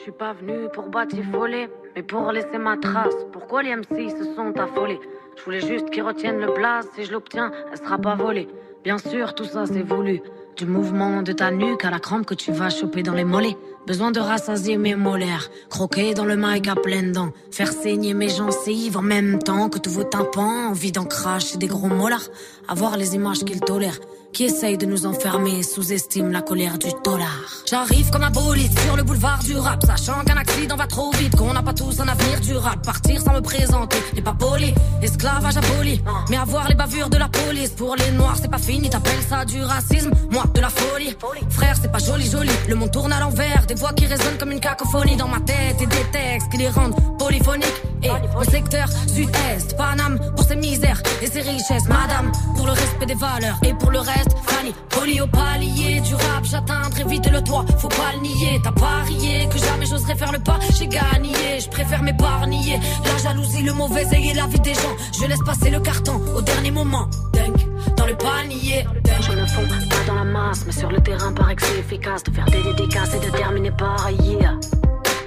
[SPEAKER 6] Suis pas venu pour batifoler, mais pour laisser ma trace. Pourquoi les MC se sont affolés? Je voulais juste qu'ils retiennent le blaze. Si je l'obtiens, elle sera pas volée. Bien sûr, tout ça c'est voulu. Du mouvement de ta nuque à la crampe que tu vas choper dans les mollets. Besoin de rassasier mes molaires. Croquer dans le mic à pleines dents. Faire saigner mes gencives en même temps que tous vos tympans. Envie d'en cracher des gros molars. Avoir les images qu'ils tolèrent. Qui essaye de nous enfermer, sous-estime la colère du dollar. J'arrive comme un bolide sur le boulevard du rap, sachant qu'un accident va trop vite, qu'on n'a pas tous un avenir durable. Partir sans me présenter n'est pas poli, esclavage aboli. Mais avoir les bavures de la police, pour les noirs c'est pas fini, t'appelles ça du racisme, moi de la folie. Frère, c'est pas joli joli, le monde tourne à l'envers, des voix qui résonnent comme une cacophonie dans ma tête et des textes qui les rendent polyphoniques. Et au secteur sud-est, Paname pour ses misères et ses richesses, madame, pour le respect des valeurs et pour le reste, Fanny, poli au palier du rap, j'atteins très vite le toit, faut pas le nier, t'as parié que jamais j'oserais faire le pas, j'ai gagné, je préfère m'épargner, la jalousie, le mauvais œil et la vie des gens, je laisse passer le carton au dernier moment, Dunk, dans le panier, Dunk. je me fonds pas dans la masse, mais sur le terrain paraît que c'est efficace de faire des dédicaces et de terminer par yeah,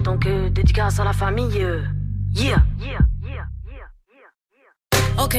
[SPEAKER 6] donc euh, dédicace à la famille, euh, yeah, yeah. Ok.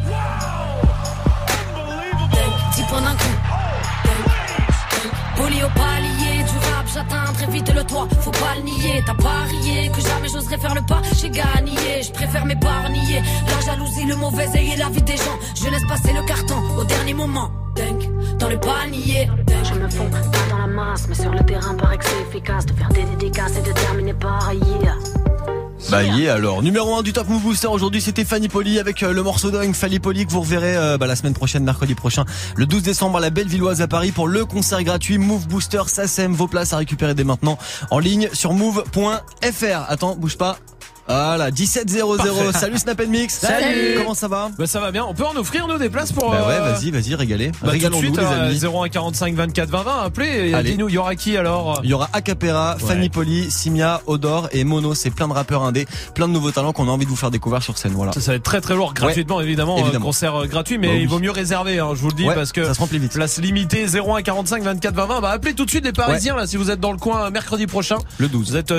[SPEAKER 6] Très vite le toit. Faut pas le nier, t'as parié que jamais j'oserais faire le pas. J'ai gagné, je préfère m'épargner. La jalousie, le mauvais et la vie des gens. Je laisse passer le carton au dernier moment. Dunk, dans le panier. Je me fonds pas dans la masse, mais sur le terrain, paraît que c'est efficace de faire des dédicaces et de terminer par yeah.
[SPEAKER 1] Bah yeah alors, numéro 1 du Top Move Booster aujourd'hui c'était Fanny Poli avec euh, le morceau dingue Fanny Poli que vous reverrez euh, bah, la semaine prochaine, mercredi prochain, le 12 décembre à la Bellevilloise à Paris pour le concert gratuit Move Booster SACEM. Vos places à récupérer dès maintenant en ligne sur move.fr. Attends, bouge pas. Voilà, 1700.
[SPEAKER 31] Parfait.
[SPEAKER 1] Salut Snap Mix.
[SPEAKER 31] Salut.
[SPEAKER 1] Comment ça va
[SPEAKER 31] Bah ça va bien. On peut en offrir nous des places pour.
[SPEAKER 1] Bah ouais,
[SPEAKER 31] euh,
[SPEAKER 1] vas-y, vas-y, régalez.
[SPEAKER 31] Bah, tout de
[SPEAKER 1] Régalons-nous
[SPEAKER 31] suite,
[SPEAKER 1] les
[SPEAKER 31] euh,
[SPEAKER 1] amis.
[SPEAKER 31] 01 45 24 20 20, appelez et dis-nous, il y aura qui alors?
[SPEAKER 1] Il y aura Acapera, Fanny Poli, Simia, Odor et Mono. C'est plein de rappeurs indés, plein de nouveaux talents qu'on a envie de vous faire découvrir sur scène. Voilà.
[SPEAKER 31] Ça, ça va être très très lourd gratuitement évidemment, euh,
[SPEAKER 1] évidemment.
[SPEAKER 31] concert euh, gratuit mais
[SPEAKER 1] Bah oui.
[SPEAKER 31] il vaut mieux réserver hein, je vous le dis
[SPEAKER 1] Ouais,
[SPEAKER 31] parce que
[SPEAKER 1] ça se remplit vite.
[SPEAKER 31] place limitée 01 45 24 20 20 bah appelez tout de suite les parisiens là si vous êtes dans le coin euh, mercredi prochain
[SPEAKER 1] le 12
[SPEAKER 31] vous êtes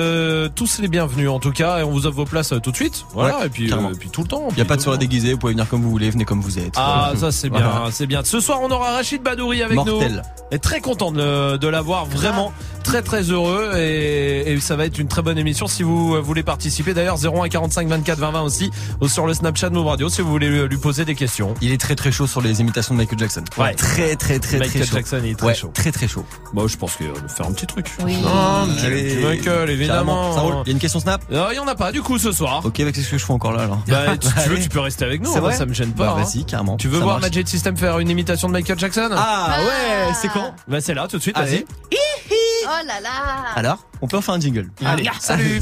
[SPEAKER 31] tous les bienvenus en tout cas et on vous vos places euh, tout de suite voilà
[SPEAKER 1] Ouais,
[SPEAKER 31] et puis,
[SPEAKER 1] carrément.
[SPEAKER 31] euh, et puis tout le temps
[SPEAKER 1] Il y a pas de soirée déguisée, vous pouvez venir comme vous voulez, venez comme vous êtes.
[SPEAKER 31] Ah
[SPEAKER 1] Voilà.
[SPEAKER 31] ça c'est bien,
[SPEAKER 1] Voilà.
[SPEAKER 31] c'est bien. Ce soir on aura Rachid Badouri avec
[SPEAKER 1] Mortel.
[SPEAKER 31] nous. Et très content de, de l'avoir, vraiment très très heureux et, et ça va être une très bonne émission si vous euh, voulez participer. D'ailleurs 01 45 24 20 20 aussi ou sur le Snapchat de Move Radio si vous voulez lui, poser des questions.
[SPEAKER 1] Il est très très chaud sur les imitations de Michael Jackson.
[SPEAKER 31] Ouais.
[SPEAKER 1] Très très très
[SPEAKER 31] Michael
[SPEAKER 1] très chaud.
[SPEAKER 31] Jackson il est très
[SPEAKER 1] Ouais,
[SPEAKER 31] chaud.
[SPEAKER 1] Très très chaud.
[SPEAKER 31] Bah je pense qu'il va faire un petit truc.
[SPEAKER 1] Oui.
[SPEAKER 31] Ah,
[SPEAKER 1] Allez.
[SPEAKER 31] Michael évidemment.
[SPEAKER 1] Carrément. Ça roule. Il y a une question Snap?
[SPEAKER 31] Euh, Il y en a pas du coup ce soir.
[SPEAKER 1] Ok, bah, qu'est-ce que je fais encore là alors?
[SPEAKER 31] Bah, tu, tu veux, tu peux rester avec nous,
[SPEAKER 1] C'est
[SPEAKER 31] hein,
[SPEAKER 1] vrai
[SPEAKER 31] ça me gêne pas.
[SPEAKER 1] Bah,
[SPEAKER 31] hein.
[SPEAKER 1] vas-y, carrément.
[SPEAKER 31] Tu veux
[SPEAKER 1] Ça
[SPEAKER 31] voir
[SPEAKER 1] marche.
[SPEAKER 31] Magic System faire une imitation de Michael Jackson?
[SPEAKER 1] Ah ouais, c'est quand?
[SPEAKER 31] Bah c'est là tout de suite, vas-y.
[SPEAKER 32] Oh là là
[SPEAKER 1] Alors, on peut en faire un jingle.
[SPEAKER 31] Allez, salut.